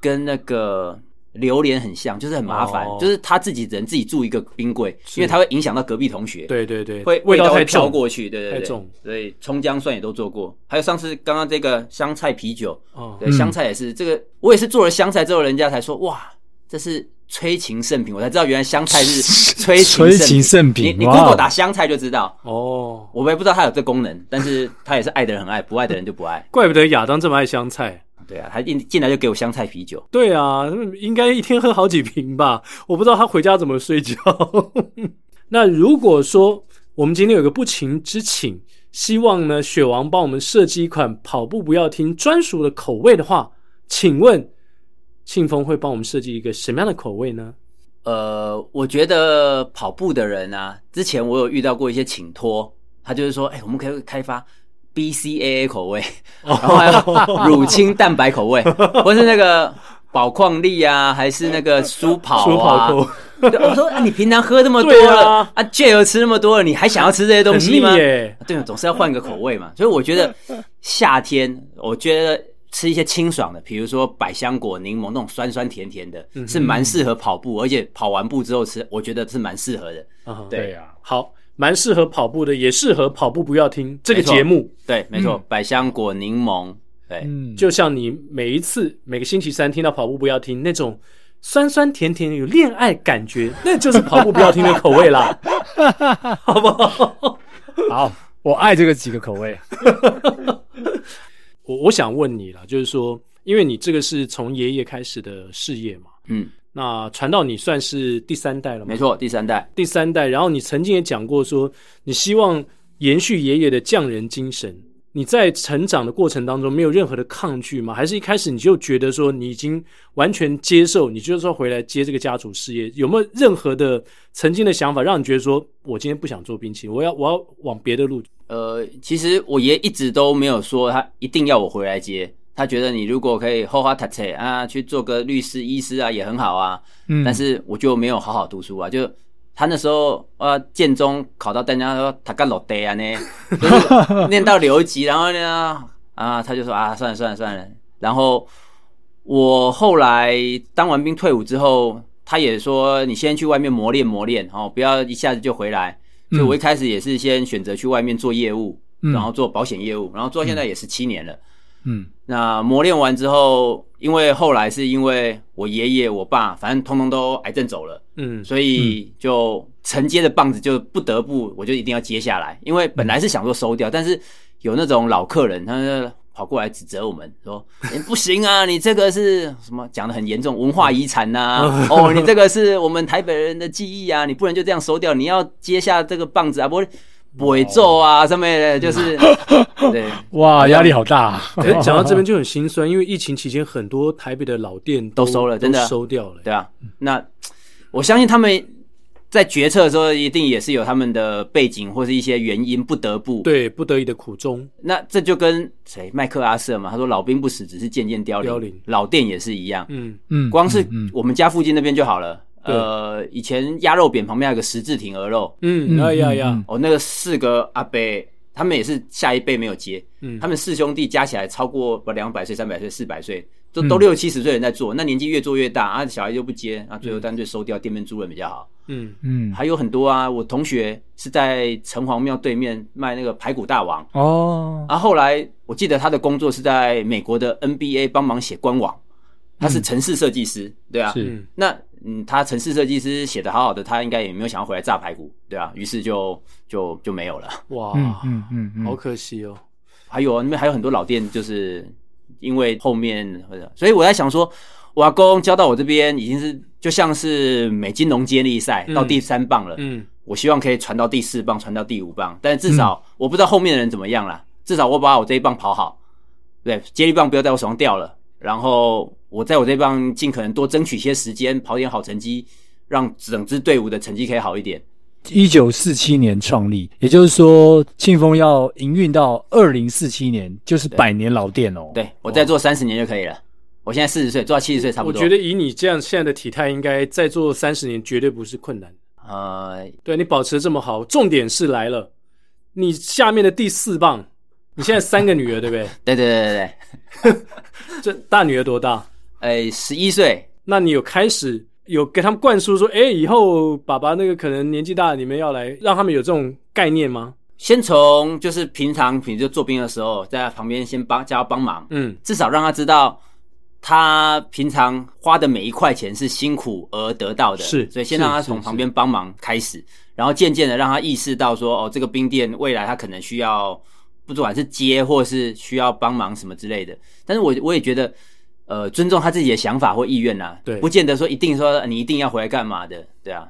Speaker 3: 跟那个。榴莲很像，就是很麻烦，oh. 就是他自己人自己住一个冰柜，因为它会影响到隔壁同学。
Speaker 1: 对对对，
Speaker 3: 会味道会飘过去，对
Speaker 1: 对对。
Speaker 3: 所以葱姜蒜也都做过，还有上次刚刚这个香菜啤酒，哦，对，香菜也是这个，我也是做了香菜之后，人家才说哇，这是催情圣品，我才知道原来香菜是 <laughs> 催
Speaker 2: 情圣品。
Speaker 3: 你你 Google 打香菜就知道哦，我也不知道它有这功能，但是它也是爱的人很爱，不爱的人就不爱。<laughs>
Speaker 1: 怪不得亚当这么爱香菜。
Speaker 3: 对啊，他一进来就给我香菜啤酒。
Speaker 1: 对啊，应该一天喝好几瓶吧？我不知道他回家怎么睡觉。<laughs> 那如果说我们今天有个不情之请，希望呢雪王帮我们设计一款跑步不要停专属的口味的话，请问庆丰会帮我们设计一个什么样的口味呢？
Speaker 3: 呃，我觉得跑步的人啊，之前我有遇到过一些请托，他就是说，哎、欸，我们可以开发 BCAA 口味，然后还有乳清蛋白口味，<laughs> 或是那个宝矿力啊，还是那个舒跑啊。我说、啊，你平常喝那么多了，啊，啊，Gel 吃那么多了，你还想要吃这些东西吗？对，总是要换个口味嘛。所以我觉得夏天，我觉得吃一些清爽的，比如说百香果、柠檬那种酸酸甜甜的，是蛮适合跑步，而且跑完步之后吃，我觉得是蛮适合的。
Speaker 1: 对呀，好，蛮适合跑步的，也适合跑步不要听这个节目。
Speaker 3: 对，没错，百香果、柠檬，对，
Speaker 1: 就像你每一次每个星期三听到跑步不要听那种。酸酸甜甜有恋爱感觉，<laughs> 那就是跑步不要听的口味啦，<laughs> 好不好？
Speaker 2: 好，我爱这个几个口味。<laughs>
Speaker 1: 我我想问你了，就是说，因为你这个是从爷爷开始的事业嘛，
Speaker 3: 嗯，
Speaker 1: 那传到你算是第三代了吗？
Speaker 3: 没错，第三代，
Speaker 1: 第三代。然后你曾经也讲过说，你希望延续爷爷的匠人精神。你在成长的过程当中没有任何的抗拒吗？还是一开始你就觉得说你已经完全接受，你就是说回来接这个家族事业？有没有任何的曾经的想法让你觉得说我今天不想做冰淇淋，我要我要往别的路？
Speaker 3: 呃，其实我爷一直都没有说他一定要我回来接，他觉得你如果可以好好读书啊，去做个律师、医师啊也很好啊。嗯，但是我就没有好好读书啊，就。他那时候啊，建中考到淡江，他说他干老爹啊呢，就 <laughs> 是念到留级，然后呢啊，他就说啊，算了算了算了。然后我后来当完兵退伍之后，他也说你先去外面磨练磨练哦，不要一下子就回来。所以我一开始也是先选择去外面做业务，然后做保险业务，然后做现在也十七年了。嗯，那磨练完之后，因为后来是因为我爷爷、我爸，反正通通都癌症走了，嗯，所以就承接的棒子就不得不，我就一定要接下来。因为本来是想说收掉，但是有那种老客人，他就跑过来指责我们说：“欸、<laughs> 不行啊，你这个是什么讲的很严重，文化遗产呐？<laughs> 哦，你这个是我们台北人的记忆啊，你不能就这样收掉，你要接下这个棒子啊，不会。”不会做啊，上面的就是 <laughs> 对，
Speaker 2: 哇，压力好大啊。
Speaker 1: 哎，<laughs> 讲到这边就很心酸，因为疫情期间很多台北的老店都，
Speaker 3: 都收了，真的
Speaker 1: 收掉了。
Speaker 3: 对啊，那我相信他们在决策的时候，一定也是有他们的背景或是一些原因，不得不
Speaker 1: 对不得已的苦衷。
Speaker 3: 那这就跟谁麦克阿瑟嘛，他说老兵不死，只是渐渐凋零。凋零，老店也是一样。嗯嗯，光是我们家附近那边就好了。呃，以前鸭肉扁旁边还有个十字亭鹅肉，
Speaker 1: 嗯，哎呀呀，
Speaker 3: 哦，那个四个阿伯，他们也是下一辈没有接，嗯，他们四兄弟加起来超过不两百岁、三百岁、四百岁，都都六七十岁人在做，那年纪越做越大啊，小孩就不接，啊，最后干脆收掉，店面租人比较好，嗯。嗯，还有很多啊，我同学是在城隍庙对面卖那个排骨大王哦，啊，后来我记得他的工作是在美国的 NBA 帮忙写官网，他是城市设计师，对啊，是。那。嗯，他城市设计师写的好好的，他应该也没有想要回来炸排骨，对啊，于是就就就没有了。
Speaker 1: 哇，嗯嗯嗯，好可惜哦。
Speaker 3: 还有啊，那边还有很多老店，就是因为后面，所以我在想说，我阿公交到我这边已经是就像是美金融接力赛到第三棒了。嗯，我希望可以传到第四棒，传到第五棒，但至少我不知道后面的人怎么样啦。至少我把我这一棒跑好，对，接力棒不要在我手上掉了，然后。我在我这帮尽可能多争取些时间，跑点好成绩，让整支队伍的成绩可以好一点。
Speaker 2: 一九四七年创立，也就是说庆丰要营运到二零四七年，就是百年老店哦。
Speaker 3: 对，我再做三十年就可以了。我现在四十岁，做到七十岁差不多。
Speaker 1: 我觉得以你这样现在的体态，应该再做三十年绝对不是困难。呃，对，你保持得这么好，重点是来了，你下面的第四棒，你现在三个女儿对不对？
Speaker 3: 对对对对对，
Speaker 1: 这大女儿多大？
Speaker 3: 哎，十一岁，
Speaker 1: 那你有开始有给他们灌输说，哎，以后爸爸那个可能年纪大了，你们要来，让他们有这种概念吗？
Speaker 3: 先从就是平常，比如就做兵的时候，在他旁边先帮叫他帮忙，嗯，至少让他知道他平常花的每一块钱是辛苦而得到的，
Speaker 1: 是，
Speaker 3: 所以先让他从旁边帮忙开始，然后渐渐的让他意识到说，哦，这个兵店未来他可能需要，不管是接或是需要帮忙什么之类的，但是我我也觉得。呃，尊重他自己的想法或意愿呐、啊，对，不见得说一定说你一定要回来干嘛的，对啊，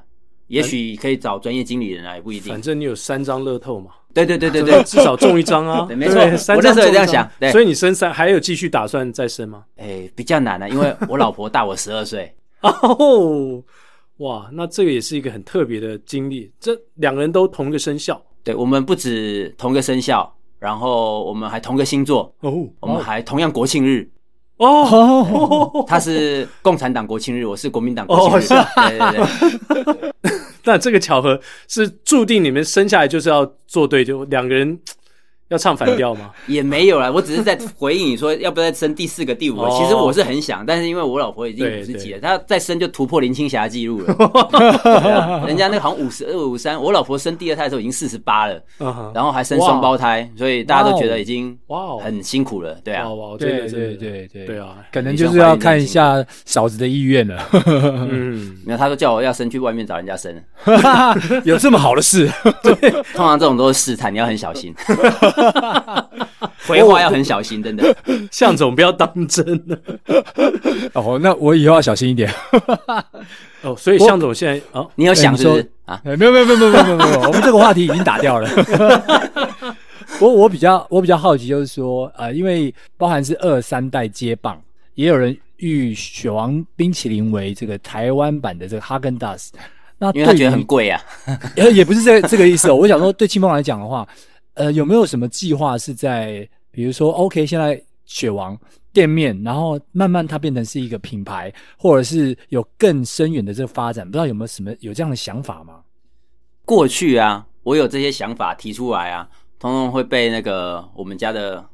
Speaker 3: 也许可以找专业经理人啊，也不一定。
Speaker 1: 反正你有三张乐透嘛，
Speaker 3: 对对对对对，
Speaker 1: 至少中一张啊。<laughs>
Speaker 3: 对没错，我那时候也这样想。对，
Speaker 1: 所以你生三还有继续打算再生吗？<laughs>
Speaker 3: 哎，比较难啊，因为我老婆大我十二岁。<laughs>
Speaker 1: 哦，哇，那这个也是一个很特别的经历。这两个人都同一个生肖，
Speaker 3: 对，我们不止同一个生肖，然后我们还同个星座哦，我们还同样国庆日哦。他是共产党国庆日，我是国民党国庆日。对对对。<laughs>
Speaker 1: 那这个巧合是注定你们生下来就是要做对，就两个人。要唱反调吗？<laughs>
Speaker 3: 也没有啦，我只是在回应你说要不要再生第四个、第五个。其实我是很想，但是因为我老婆已经五十几了，她再生就突破林青霞记录了。<laughs> 人家那个好像五十二、五三，我老婆生第二胎的时候已经四十八了，然后还生双胞胎，所以大家都觉得已经哇很辛苦了。对啊，
Speaker 2: 对对对对对啊，可能就是要看一下嫂子的意愿了。<laughs>
Speaker 3: 嗯，没有，他说叫我要生去外面找人家生，
Speaker 2: 有这么好的事？
Speaker 3: 对，通常这种都是试探，你要很小心。<laughs> 回话要很小心，真的。<laughs>
Speaker 1: 向总不要当真了。<laughs>
Speaker 2: 哦，那我以后要小心一点。
Speaker 1: 哦，所以向总现在哦，
Speaker 3: 你有想说啊？
Speaker 2: 没有没有没有没有没有没有，我们这个话题已经打掉了。我我比较我比较好奇，就是说呃，因为包含是二三代接棒，也有人誉雪王冰淇淋为这个台湾版的这个哈根达斯。
Speaker 3: 那因为他觉得很贵啊。
Speaker 2: 也，也不是这这个意思哦。我想说，对青峰来讲的话。呃，有没有什么计划是在，比如说，OK，现在雪王店面，然后慢慢它变成是一个品牌，或者是有更深远的这个发展，不知道有没有什么有这样的想法吗？
Speaker 3: 过去啊，我有这些想法提出来啊，通通会被那个我们家的。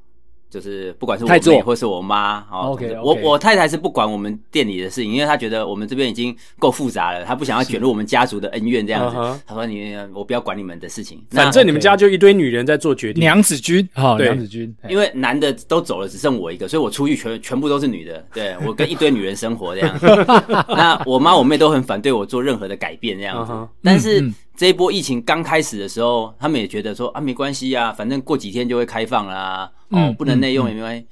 Speaker 3: 就是不管是我妹或是我妈，哦，我我太太是不管我们店里的事情，因为她觉得我们这边已经够复杂了，她不想要卷入我们家族的恩怨这样子。她说：“你我不要管你们的事情，
Speaker 1: 反正你们家就一堆女人在做决定。”
Speaker 2: 娘子军，好，娘子军。
Speaker 3: 因为男的都走了，只剩我一个，所以我出去全全部都是女的。对，<laughs> 我跟一堆女人生活这样子。那我妈我妹都很反对我做任何的改变这样子，但是。这一波疫情刚开始的时候，他们也觉得说啊，没关系啊，反正过几天就会开放啦。哦，不能内用也没关系。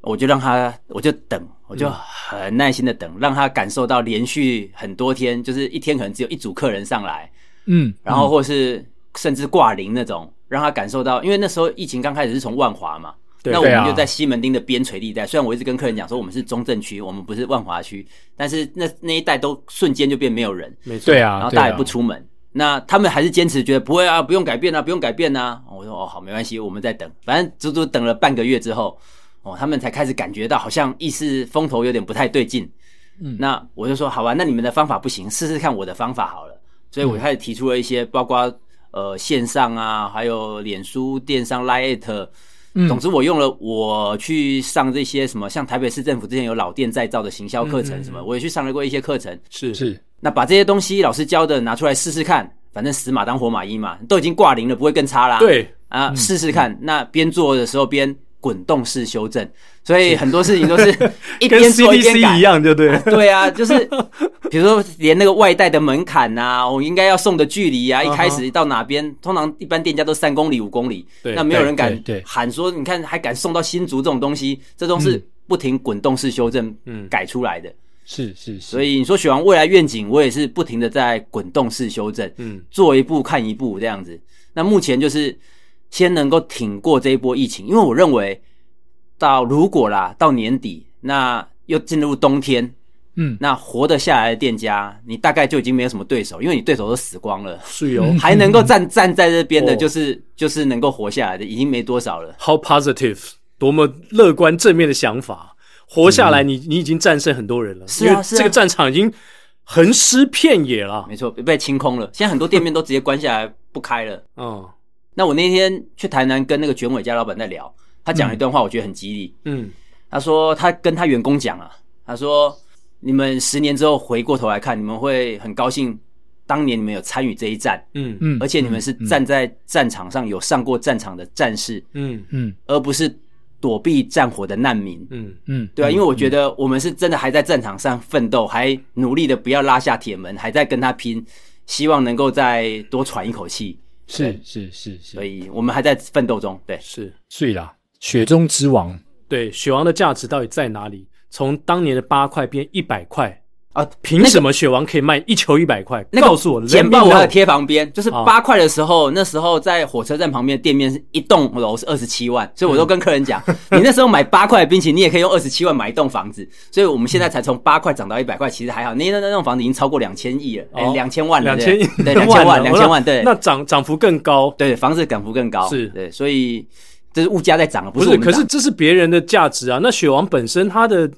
Speaker 3: 我就让他，我就等，我就很耐心的等，让他感受到连续很多天，就是一天可能只有一组客人上来，嗯，然后或是甚至挂零那种，让他感受到，因为那时候疫情刚开始是从万华嘛，那我们就在西门町的边陲地带。虽然我一直跟客人讲说我们是中正区，我们不是万华区，但是那那一带都瞬间就变没有人，
Speaker 1: 没错，
Speaker 2: 对啊，
Speaker 3: 然后大家也不出门。那他们还是坚持觉得不会啊，不用改变啊，不用改变啊。我说哦，好，没关系，我们再等。反正足足等了半个月之后，哦，他们才开始感觉到好像意识风头有点不太对劲。嗯，那我就说好吧，那你们的方法不行，试试看我的方法好了。所以我开始提出了一些，包括呃线上啊，还有脸书电商 Lite，嗯，总之我用了我去上这些什么，像台北市政府之前有老店再造的行销课程什么，我也去上了过一些课程。
Speaker 1: 是是。
Speaker 3: 那把这些东西老师教的拿出来试试看，反正死马当活马医嘛，都已经挂零了，不会更差啦。
Speaker 1: 对
Speaker 3: 啊，试试看。那边做的时候边滚动式修正，所以很多事情都是 <laughs> 一边做一边改
Speaker 1: 一样，对不对？
Speaker 3: 对啊，就是比如说连那个外带的门槛啊，我应该要送的距离啊，一开始到哪边，通常一般店家都三公里、五公里，那没有人敢喊说，你看还敢送到新竹这种东西，这都是不停滚动式修正改出来的。
Speaker 2: 是是，是，
Speaker 3: 所以你说雪王未来愿景，我也是不停的在滚动式修正，嗯，做一步看一步这样子。那目前就是先能够挺过这一波疫情，因为我认为到如果啦到年底，那又进入冬天，嗯，那活得下来的店家，你大概就已经没有什么对手，因为你对手都死光了，
Speaker 1: 是哦，
Speaker 3: 还能够站 <laughs> 站在这边的，就是就是能够活下来的，已经没多少了。
Speaker 1: How positive，多么乐观正面的想法。活下来你，你你已经战胜很多人了。是啊，是啊，这个战场已经横尸遍野了。
Speaker 3: 没错，被清空了。现在很多店面都直接关下来不开了。嗯，那我那天去台南跟那个卷尾家老板在聊，他讲了一段话，我觉得很激励。嗯，他说他跟他员工讲啊，他说你们十年之后回过头来看，你们会很高兴，当年你们有参与这一战。嗯嗯，而且你们是站在战场上有上过战场的战士。嗯嗯，而不是。躲避战火的难民，嗯。嗯，对啊，因为我觉得我们是真的还在战场上奋斗，还努力的不要拉下铁门，还在跟他拼，希望能够再多喘一口气。
Speaker 2: 是是是是，
Speaker 3: 所以我们还在奋斗中。对，
Speaker 1: 是，
Speaker 2: 所以啦，雪中之王，
Speaker 1: 对，雪王的价值到底在哪里？从当年的八块变一百块，啊，凭什么雪王可以卖一球一百块？
Speaker 3: 那个、
Speaker 1: 告诉我，
Speaker 3: 简报我还贴旁边，就是八块的时候，那时候在火车站旁边店面是一栋楼是二十七万，所以我都跟客人讲，<laughs> 你那时候买八块的冰淇淋，你也可以用二十七万买一栋房子。所以我们现在才从八块涨到一百块，其实还好。那那那栋房子已经超过两千亿了，哎，<laughs> 两千万了，两千亿，对，两千万，两千万，对，
Speaker 1: 那涨涨幅更高，
Speaker 3: 对，房子涨幅更高，是对，所以这是物价在涨，不是，
Speaker 1: 可是这是别人的价值啊。那雪王本身它的。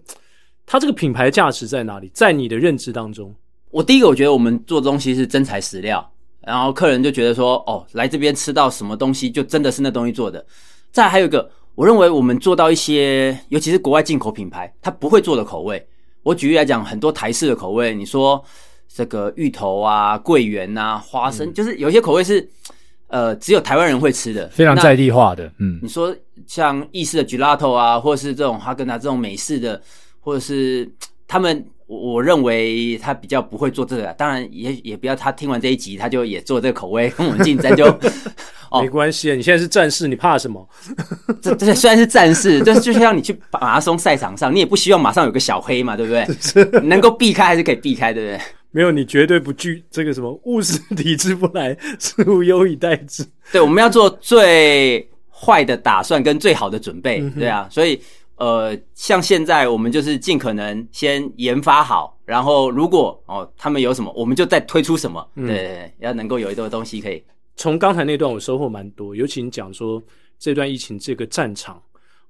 Speaker 1: 它这个品牌价值在哪里？在你的认知当中，
Speaker 3: 我第一个我觉得我们做东西是真材实料，然后客人就觉得说，哦，来这边吃到什么东西就真的是那东西做的。再还有一个，我认为我们做到一些，尤其是国外进口品牌，它不会做的口味。我举例来讲，很多台式的口味，你说这个芋头啊、桂圆啊、花生，嗯、就是有些口味是，呃，只有台湾人会吃的，
Speaker 2: 非常在地化的。嗯，
Speaker 3: 你说像意式的 gelato 啊，或者是这种哈根达这种美式的。或者是他们，我认为他比较不会做这个，当然也也不要他听完这一集他就也做这个口味跟我们竞争就，<laughs>
Speaker 1: 哦，没关系，你现在是战士，你怕什么？<laughs>
Speaker 3: 这这虽然是战士，就就像你去马拉松赛场上，你也不希望马上有个小黑嘛，对不对？<laughs> 能够避开还是可以避开，对不对？
Speaker 1: 没有，你绝对不惧这个什么物是敌之不来，事物优以待之。
Speaker 3: 对，我们要做最坏的打算跟最好的准备，嗯、对啊，所以。呃，像现在我们就是尽可能先研发好，然后如果哦他们有什么，我们就再推出什么。嗯、对，对，对，要能够有一个东西可以。
Speaker 1: 从刚才那段我收获蛮多，尤其你讲说这段疫情这个战场，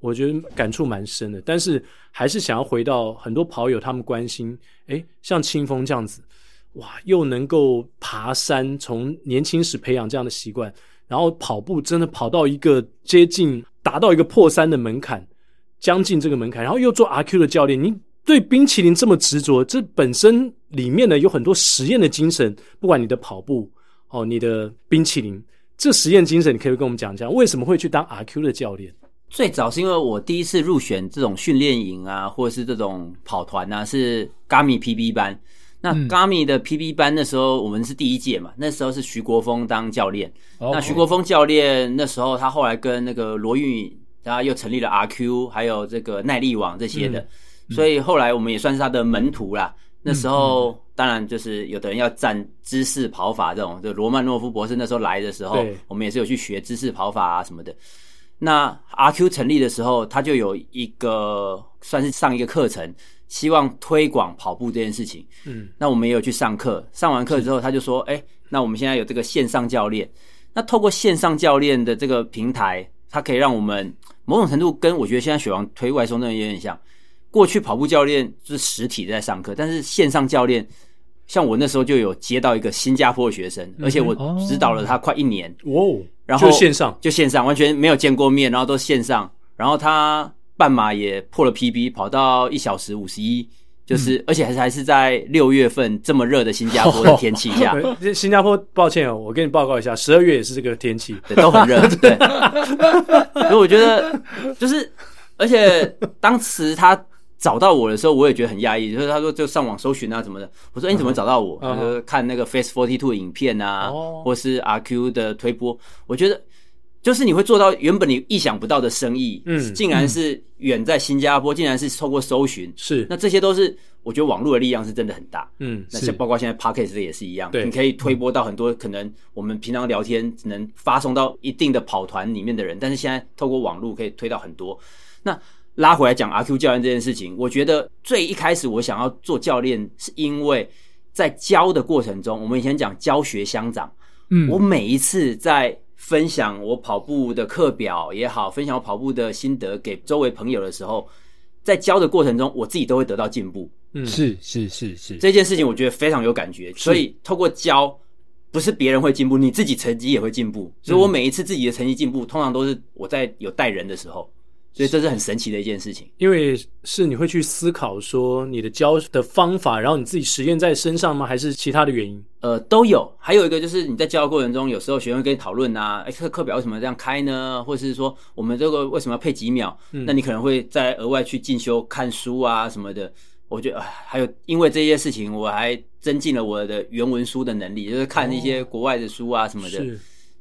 Speaker 1: 我觉得感触蛮深的。但是还是想要回到很多跑友他们关心，诶，像清风这样子，哇，又能够爬山，从年轻时培养这样的习惯，然后跑步真的跑到一个接近达到一个破三的门槛。将近这个门槛，然后又做 RQ 的教练，你对冰淇淋这么执着，这本身里面呢有很多实验的精神。不管你的跑步哦，你的冰淇淋，这实验精神，你可以跟我们讲讲，为什么会去当 RQ 的教练？
Speaker 3: 最早是因为我第一次入选这种训练营啊，或者是这种跑团啊，是 Gami PB 班。那 Gami 的 PB 班那时候我们是第一届嘛，那时候是徐国峰当教练。那徐国峰教练那时候他后来跟那个罗运。然后又成立了 RQ，还有这个耐力网这些的，嗯、所以后来我们也算是他的门徒啦。嗯、那时候、嗯、当然就是有的人要站姿势跑法这种，就罗曼诺夫博士那时候来的时候，我们也是有去学姿势跑法啊什么的。那 RQ 成立的时候，他就有一个算是上一个课程，希望推广跑步这件事情。嗯，那我们也有去上课，上完课之后他就说：“哎是，那我们现在有这个线上教练，那透过线上教练的这个平台，它可以让我们。”某种程度跟我觉得现在雪王推外送那有点像，过去跑步教练是实体在上课，但是线上教练，像我那时候就有接到一个新加坡的学生，而且我指导了他快一年。
Speaker 1: 哦，
Speaker 3: 然后
Speaker 1: 就线上。
Speaker 3: 就线上完全没有见过面，然后都线上，然后他半马也破了 PB，跑到一小时五十一。就是，而且还是还是在六月份这么热的新加坡的天气下，
Speaker 1: 新加坡抱歉哦，我跟你报告一下，十二月也是这个天气，
Speaker 3: 对，都很热。<laughs> 对，所以我觉得就是，而且当时他找到我的时候，我也觉得很压抑，就是他说就上网搜寻啊什么的，我说哎，你怎么找到我？他说看那个 Face Forty Two 影片啊，或是 RQ 的推播，我觉得。就是你会做到原本你意想不到的生意，嗯，竟然是远在新加坡，嗯、竟然是透过搜寻，
Speaker 1: 是。
Speaker 3: 那这些都是我觉得网络的力量是真的很大，嗯，那像包括现在 Podcast 也是一样，对，你可以推播到很多可能我们平常聊天只能发送到一定的跑团里面的人，但是现在透过网络可以推到很多。那拉回来讲 RQ 教练这件事情，我觉得最一开始我想要做教练，是因为在教的过程中，我们以前讲教学相长，嗯，我每一次在。分享我跑步的课表也好，分享我跑步的心得给周围朋友的时候，在教的过程中，我自己都会得到进步。
Speaker 2: 嗯，是是是是，
Speaker 3: 这件事情我觉得非常有感觉。所以透过教，不是别人会进步，你自己成绩也会进步。所以我每一次自己的成绩进步，通常都是我在有带人的时候。所以这是很神奇的一件事情，
Speaker 1: 因为是你会去思考说你的教的方法，然后你自己实验在身上吗？还是其他的原因？
Speaker 3: 呃，都有。还有一个就是你在教的过程中，有时候学生跟你讨论啊，哎，这个课表为什么这样开呢？或者是说我们这个为什么要配几秒？嗯，那你可能会再额外去进修看书啊什么的。我觉得还有因为这些事情，我还增进了我的原文书的能力，就是看一些国外的书啊什么的。是，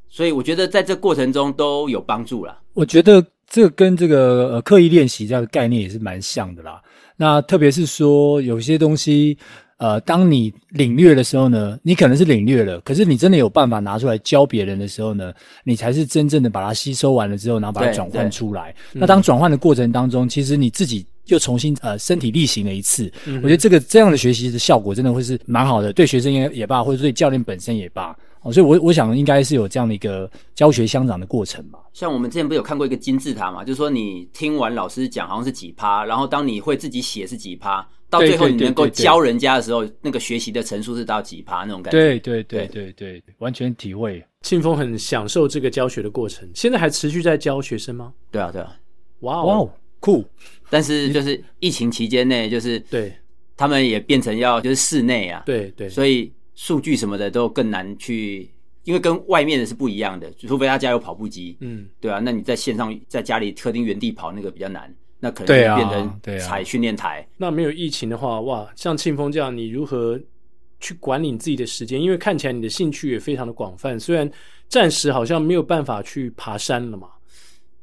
Speaker 3: 所以我觉得在这过程中都有帮助啦。
Speaker 2: 我觉得。这个跟这个呃刻意练习这样的概念也是蛮像的啦。那特别是说有些东西，呃，当你领略的时候呢，你可能是领略了，可是你真的有办法拿出来教别人的时候呢，你才是真正的把它吸收完了之后，然后把它转换出来。那当转换的过程当中，其实你自己又重新呃身体力行了一次，嗯、我觉得这个这样的学习的效果真的会是蛮好的，对学生也也罢，或者对教练本身也罢。哦，所以我，我我想应该是有这样的一个教学相长的过程吧。
Speaker 3: 像我们之前不是有看过一个金字塔嘛，就是说你听完老师讲好像是几趴，然后当你会自己写是几趴，到最后你能够教人家的时候，那个学习的成数是到几趴那种感觉。
Speaker 2: 对对对对对，对，完全体会。
Speaker 1: 庆丰很享受这个教学的过程，现在还持续在教学生吗？
Speaker 3: 对啊对啊，
Speaker 1: 哇哦酷！
Speaker 3: 但是就是疫情期间内，就是对他们也变成要就是室内啊，
Speaker 1: 对对，
Speaker 3: 所以。数据什么的都更难去，因为跟外面的是不一样的，除非他家有跑步机，嗯，对啊，那你在线上在家里特定原地跑那个比较难，那可能就变成踩训练台。
Speaker 1: 那没有疫情的话，哇，像庆丰这样，你如何去管理你自己的时间？因为看起来你的兴趣也非常的广泛，虽然暂时好像没有办法去爬山了嘛，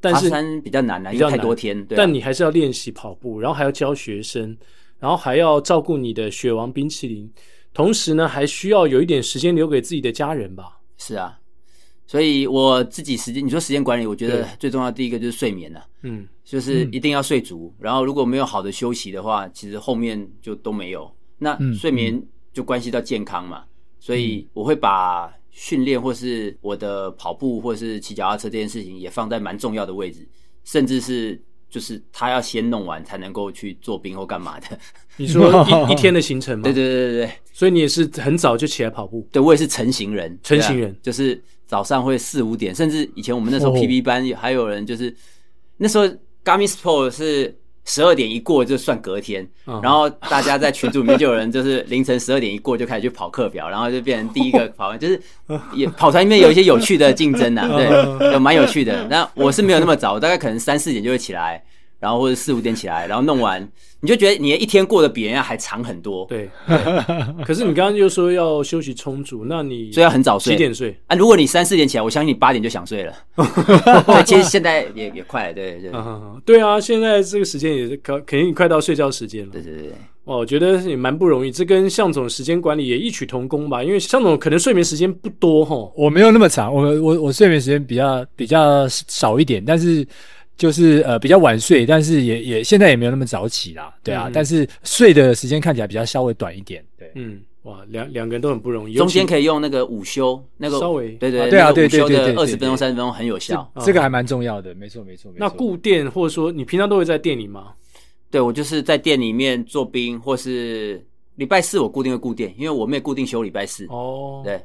Speaker 1: 但是
Speaker 3: 爬山比较难啊，因为太多天，对啊，
Speaker 1: 但你还是要练习跑步，然后还要教学生，然后还要照顾你的雪王冰淇淋。同时呢，还需要有一点时间留给自己的家人吧。
Speaker 3: 是啊，所以我自己时间，你说时间管理，我觉得最重要的第一个就是睡眠了。嗯，就是一定要睡足。嗯、然后如果没有好的休息的话，其实后面就都没有。那睡眠就关系到健康嘛。嗯、所以我会把训练或是我的跑步或是骑脚踏车这件事情也放在蛮重要的位置，甚至是。就是他要先弄完才能够去做兵或干嘛的。<laughs>
Speaker 1: 你说一 <laughs> 一天的行程吗？
Speaker 3: 对对对对对。
Speaker 1: 所以你也是很早就起来跑步？
Speaker 3: 对，我也是成型人。
Speaker 1: 成型人、啊、
Speaker 3: 就是早上会四五点，甚至以前我们那时候 PB 班还有人就是、哦、那时候 Garmin Sport 是。十二点一过就算隔天，然后大家在群组里面就有人就是凌晨十二点一过就开始去跑课表，然后就变成第一个跑完，<laughs> 就是也跑团里面有一些有趣的竞争呐，对，有蛮有趣的。那我是没有那么早，我大概可能三四点就会起来。然后或者四五点起来，然后弄完，你就觉得你的一天过得比人家还长很多。
Speaker 1: 对，对可是你刚刚就说要休息充足，那你
Speaker 3: 所以要很早睡，
Speaker 1: 几点睡
Speaker 3: 啊？如果你三四点起来，我相信你八点就想睡了。<laughs> 对，其实现在也也快了，对对对。
Speaker 1: 对啊，现在这个时间也是可肯定快到睡觉时间了。
Speaker 3: 对对对。
Speaker 1: 哇，我觉得也蛮不容易，这跟向总时间管理也异曲同工吧？因为向总可能睡眠时间不多哈。
Speaker 2: 我没有那么长，我我我睡眠时间比较比较少一点，但是。就是呃比较晚睡，但是也也现在也没有那么早起啦，对啊，嗯、但是睡的时间看起来比较稍微短一点，对，
Speaker 1: 嗯，哇，两两个人都很不容易，
Speaker 3: 中间可以用那个午休，那个
Speaker 1: 稍微。
Speaker 3: 对对
Speaker 2: 对啊，对对对
Speaker 3: 对，二十分钟三十分钟很有效，
Speaker 2: 这个还蛮重要的，没错没错没错。
Speaker 1: 那固店或者说你平常都会在店里吗？
Speaker 3: 对，我就是在店里面做兵，或是礼拜四我固定会固店，因为我妹固定休礼拜四。哦，对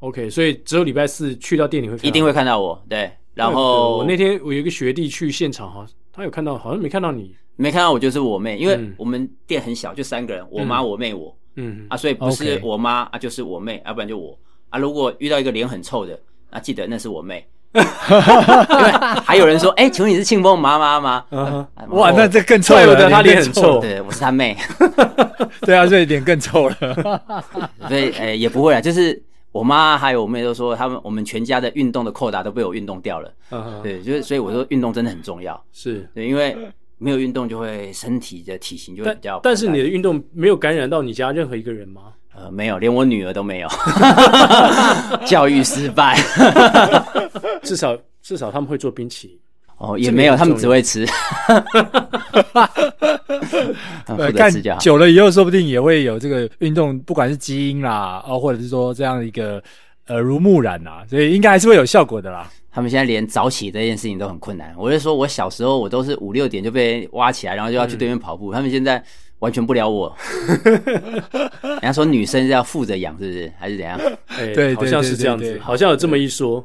Speaker 1: ，OK，所以只有礼拜四去到店里会
Speaker 3: 一定会看到我，对。然后
Speaker 1: 我那天我有一个学弟去现场哈，他有看到，好像没看到你，
Speaker 3: 没看到我就是我妹，因为我们店很小，就三个人，我妈、我妹、我，嗯。啊，所以不是我妈啊，就是我妹，要不然就我。啊。如果遇到一个脸很臭的，那记得那是我妹，<laughs> 因为还有人说，哎，请问你是庆丰妈妈吗？
Speaker 2: 哇，那这更臭了，
Speaker 1: 他脸很臭，
Speaker 3: 对，我是他妹，<laughs>
Speaker 2: 对啊，所以脸更臭了，<laughs>
Speaker 3: 所以哎也不会啊，就是。我妈还有我妹都说，他们我们全家的运动的扣打都被我运动掉了。Uh huh. 对，就是所以我说运动真的很重要。是对，因为没有运动就会身体的体型就会比较
Speaker 1: 但。但是你的运动没有感染到你家任何一个人吗？
Speaker 3: 呃，没有，连我女儿都没有。<laughs> 教育失败。
Speaker 1: 至少至少他们会做冰淇淋。
Speaker 3: 哦，也没有，他们只会吃。<laughs>
Speaker 2: 干久了以后，说不定也会有这个运动，不管是基因啦，哦，或者是说这样一个耳濡目染啦，所以应该还是会有效果的啦。
Speaker 3: 他们现在连早起这件事情都很困难。我就说我小时候，我都是五六点就被挖起来，然后就要去对面跑步。嗯、他们现在完全不了我。<laughs> 人家说女生是要负责养，是不是？还是怎样？
Speaker 1: 欸、对，好像是这样子，好像有这么一说。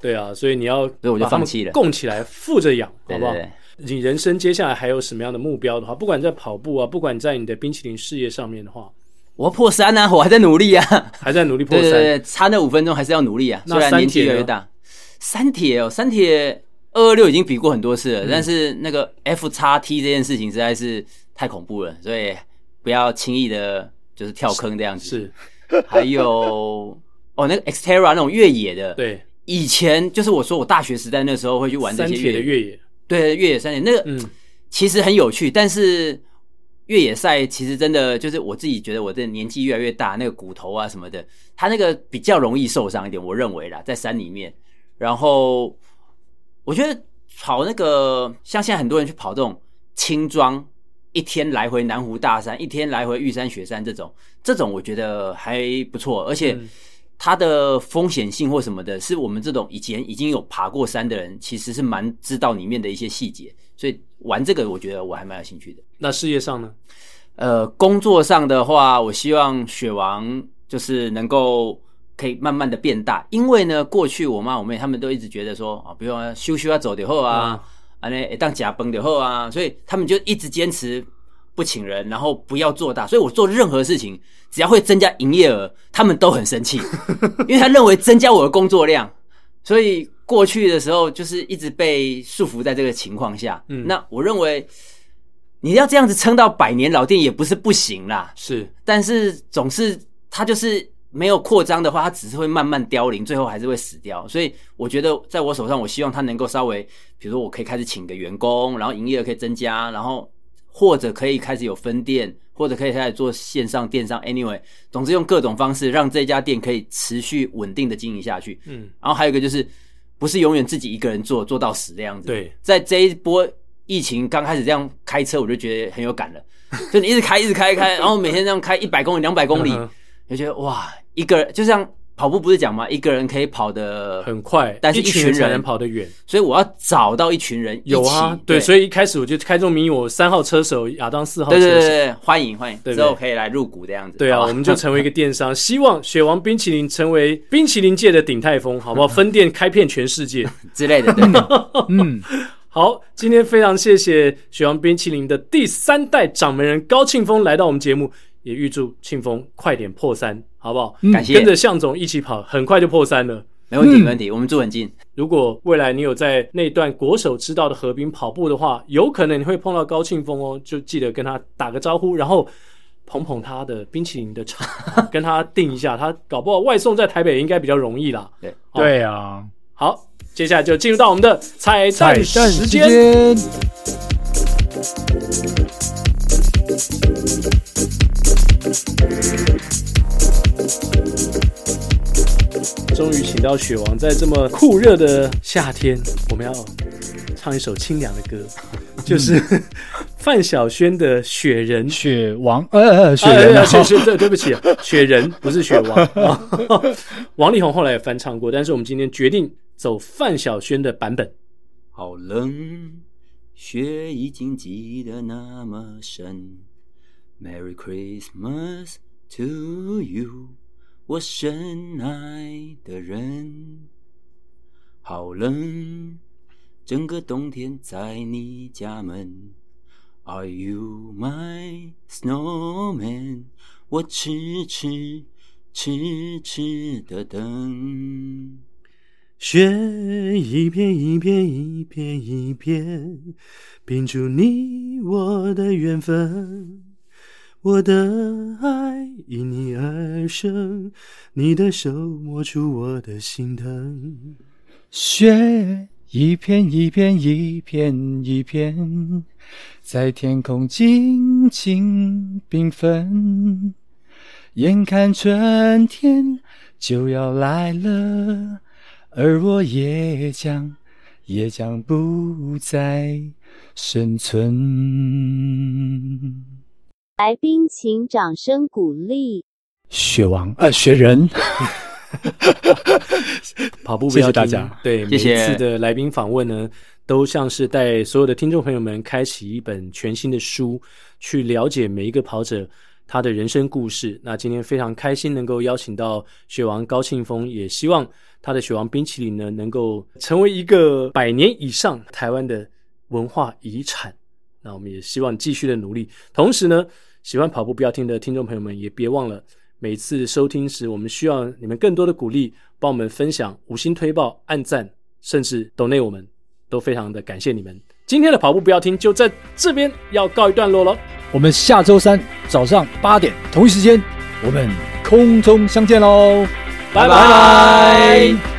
Speaker 1: 对啊，所以你要，
Speaker 3: 所以我就放弃了，
Speaker 1: 供起来，富着养，好不好？
Speaker 3: 对对对，
Speaker 1: 你人生接下来还有什么样的目标的话，不管在跑步啊，不管在你的冰淇淋事业上面的话，
Speaker 3: 我要破三啊，<laughs> 我还在努力啊，
Speaker 1: 还在努力破三，
Speaker 3: 对对对，差那五分钟还是要努力啊。虽然年纪越来越大，三铁哦，三铁二二六已经比过很多次了，嗯、但是那个 F 叉 T 这件事情实在是太恐怖了，所以不要轻易的就是跳坑这样子。是，是还有哦，那个 Xterra 那种越野的，
Speaker 1: 对。
Speaker 3: 以前就是我说我大学时代那时候会去玩这些越
Speaker 1: 野的越野，
Speaker 3: 对越野山铁那个，嗯，其实很有趣，但是越野赛其实真的就是我自己觉得我的年纪越来越大，那个骨头啊什么的，它那个比较容易受伤一点，我认为啦，在山里面。然后我觉得跑那个像现在很多人去跑这种轻装，一天来回南湖大山，一天来回玉山雪山这种，这种我觉得还不错，而且它的风险性或什么的，是我们这种以前已经有爬过山的人，其实是蛮知道里面的一些细节，所以。玩这个，我觉得我还蛮有兴趣的。
Speaker 1: 那事业上呢？
Speaker 3: 呃，工作上的话，我希望雪王就是能够可以慢慢的变大。因为呢，过去我妈我妹他们都一直觉得说啊，比如说修修要走点后啊，啊那当假崩的后啊，所以他们就一直坚持不请人，然后不要做大。所以我做任何事情，只要会增加营业额，他们都很生气，<laughs> 因为他认为增加我的工作量，所以。过去的时候，就是一直被束缚在这个情况下。嗯，那我认为你要这样子撑到百年老店也不是不行啦。
Speaker 1: 是，
Speaker 3: 但是总是他就是没有扩张的话，他只是会慢慢凋零，最后还是会死掉。所以我觉得在我手上，我希望他能够稍微，比如说我可以开始请个员工，然后营业额可以增加，然后或者可以开始有分店，或者可以开始做线上电商。Anyway，总之用各种方式让这家店可以持续稳定的经营下去。嗯，然后还有一个就是。不是永远自己一个人做做到死的样子。
Speaker 1: 对，
Speaker 3: 在这一波疫情刚开始这样开车，我就觉得很有感了。<laughs> 就你一直开，一直开，开，然后每天这样开一百公里、两百公里，就觉得哇，一个人就像跑步不是讲吗？一个人可以跑得
Speaker 1: 很快，
Speaker 3: 但是一群人
Speaker 1: 跑得远。
Speaker 3: 所以我要找到一群人一起。
Speaker 1: 有啊，对，对，所以一开始我就开这种迷我三号车手亚当四号
Speaker 3: 车手，对对对对，欢迎欢迎，之后可以来入股这样子。
Speaker 1: 对啊，我们就成为一个电商，希望雪王冰淇淋成为冰淇淋界的鼎泰丰，好不好？<laughs> 分店开遍全世界
Speaker 3: 之类的。对 <laughs>
Speaker 1: 嗯，好，今天非常谢谢雪王冰淇淋的第三代掌门人高庆峰来到我们节目。也预祝庆丰快点破三，好不好？
Speaker 3: 感谢，
Speaker 1: 跟着向总一起跑，很快就破三了。
Speaker 3: 没问题，没问题，我们住很近。
Speaker 1: 如果未来你有在那段国手之道的河滨跑步的话，有可能你会碰到高庆丰哦，就记得跟他打个招呼，然后捧捧他的冰淇淋的场，<laughs> 跟他定一下。他搞不好外送在台北应该比较容易啦。
Speaker 3: 对，
Speaker 2: 对啊。
Speaker 1: 好，接下来就进入到我们的彩蛋时间。终于请到雪王，在这么酷热的夏天，我们要唱一首清凉的歌，就是 <laughs> 范晓萱的《雪人》。
Speaker 2: 雪王，呃，雪人，
Speaker 1: 啊，雪雪，对，<laughs> 对不起，雪人不是雪王。<laughs> 王力宏后来也翻唱过，但是我们今天决定走范晓萱的版本。
Speaker 3: 好冷，雪已经积得那么深。Merry Christmas to you。我深爱的人，好冷，整个冬天在你家门。Are you my snowman？我痴痴痴痴的等。
Speaker 1: 雪一片一片一片一片，拼出你我的缘分。我的爱因你而生，你的手摸出我的心疼。
Speaker 2: 雪一片一片一片一片，在天空静静缤纷。眼看春天就要来了，而我也将也将不再生存。
Speaker 4: 来宾，请掌声鼓励。
Speaker 2: 雪王，呃，雪人，<laughs>
Speaker 1: 跑步不要停，谢谢大
Speaker 2: 家。
Speaker 1: 对，每一次的来宾访问呢，都像是带所有的听众朋友们开启一本全新的书，去了解每一个跑者他的人生故事。那今天非常开心能够邀请到雪王高庆峰，也希望他的雪王冰淇淋呢，能够成为一个百年以上台湾的文化遗产。那我们也希望继续的努力，同时呢。喜欢跑步不要停的听众朋友们，也别忘了每次收听时，我们需要你们更多的鼓励，帮我们分享、五星推报、按赞，甚至 donate，我们都非常的感谢你们。今天的跑步不要停就在这边要告一段落了，
Speaker 2: 我们下周三早上八点同一时间，我们空中相见喽，拜拜。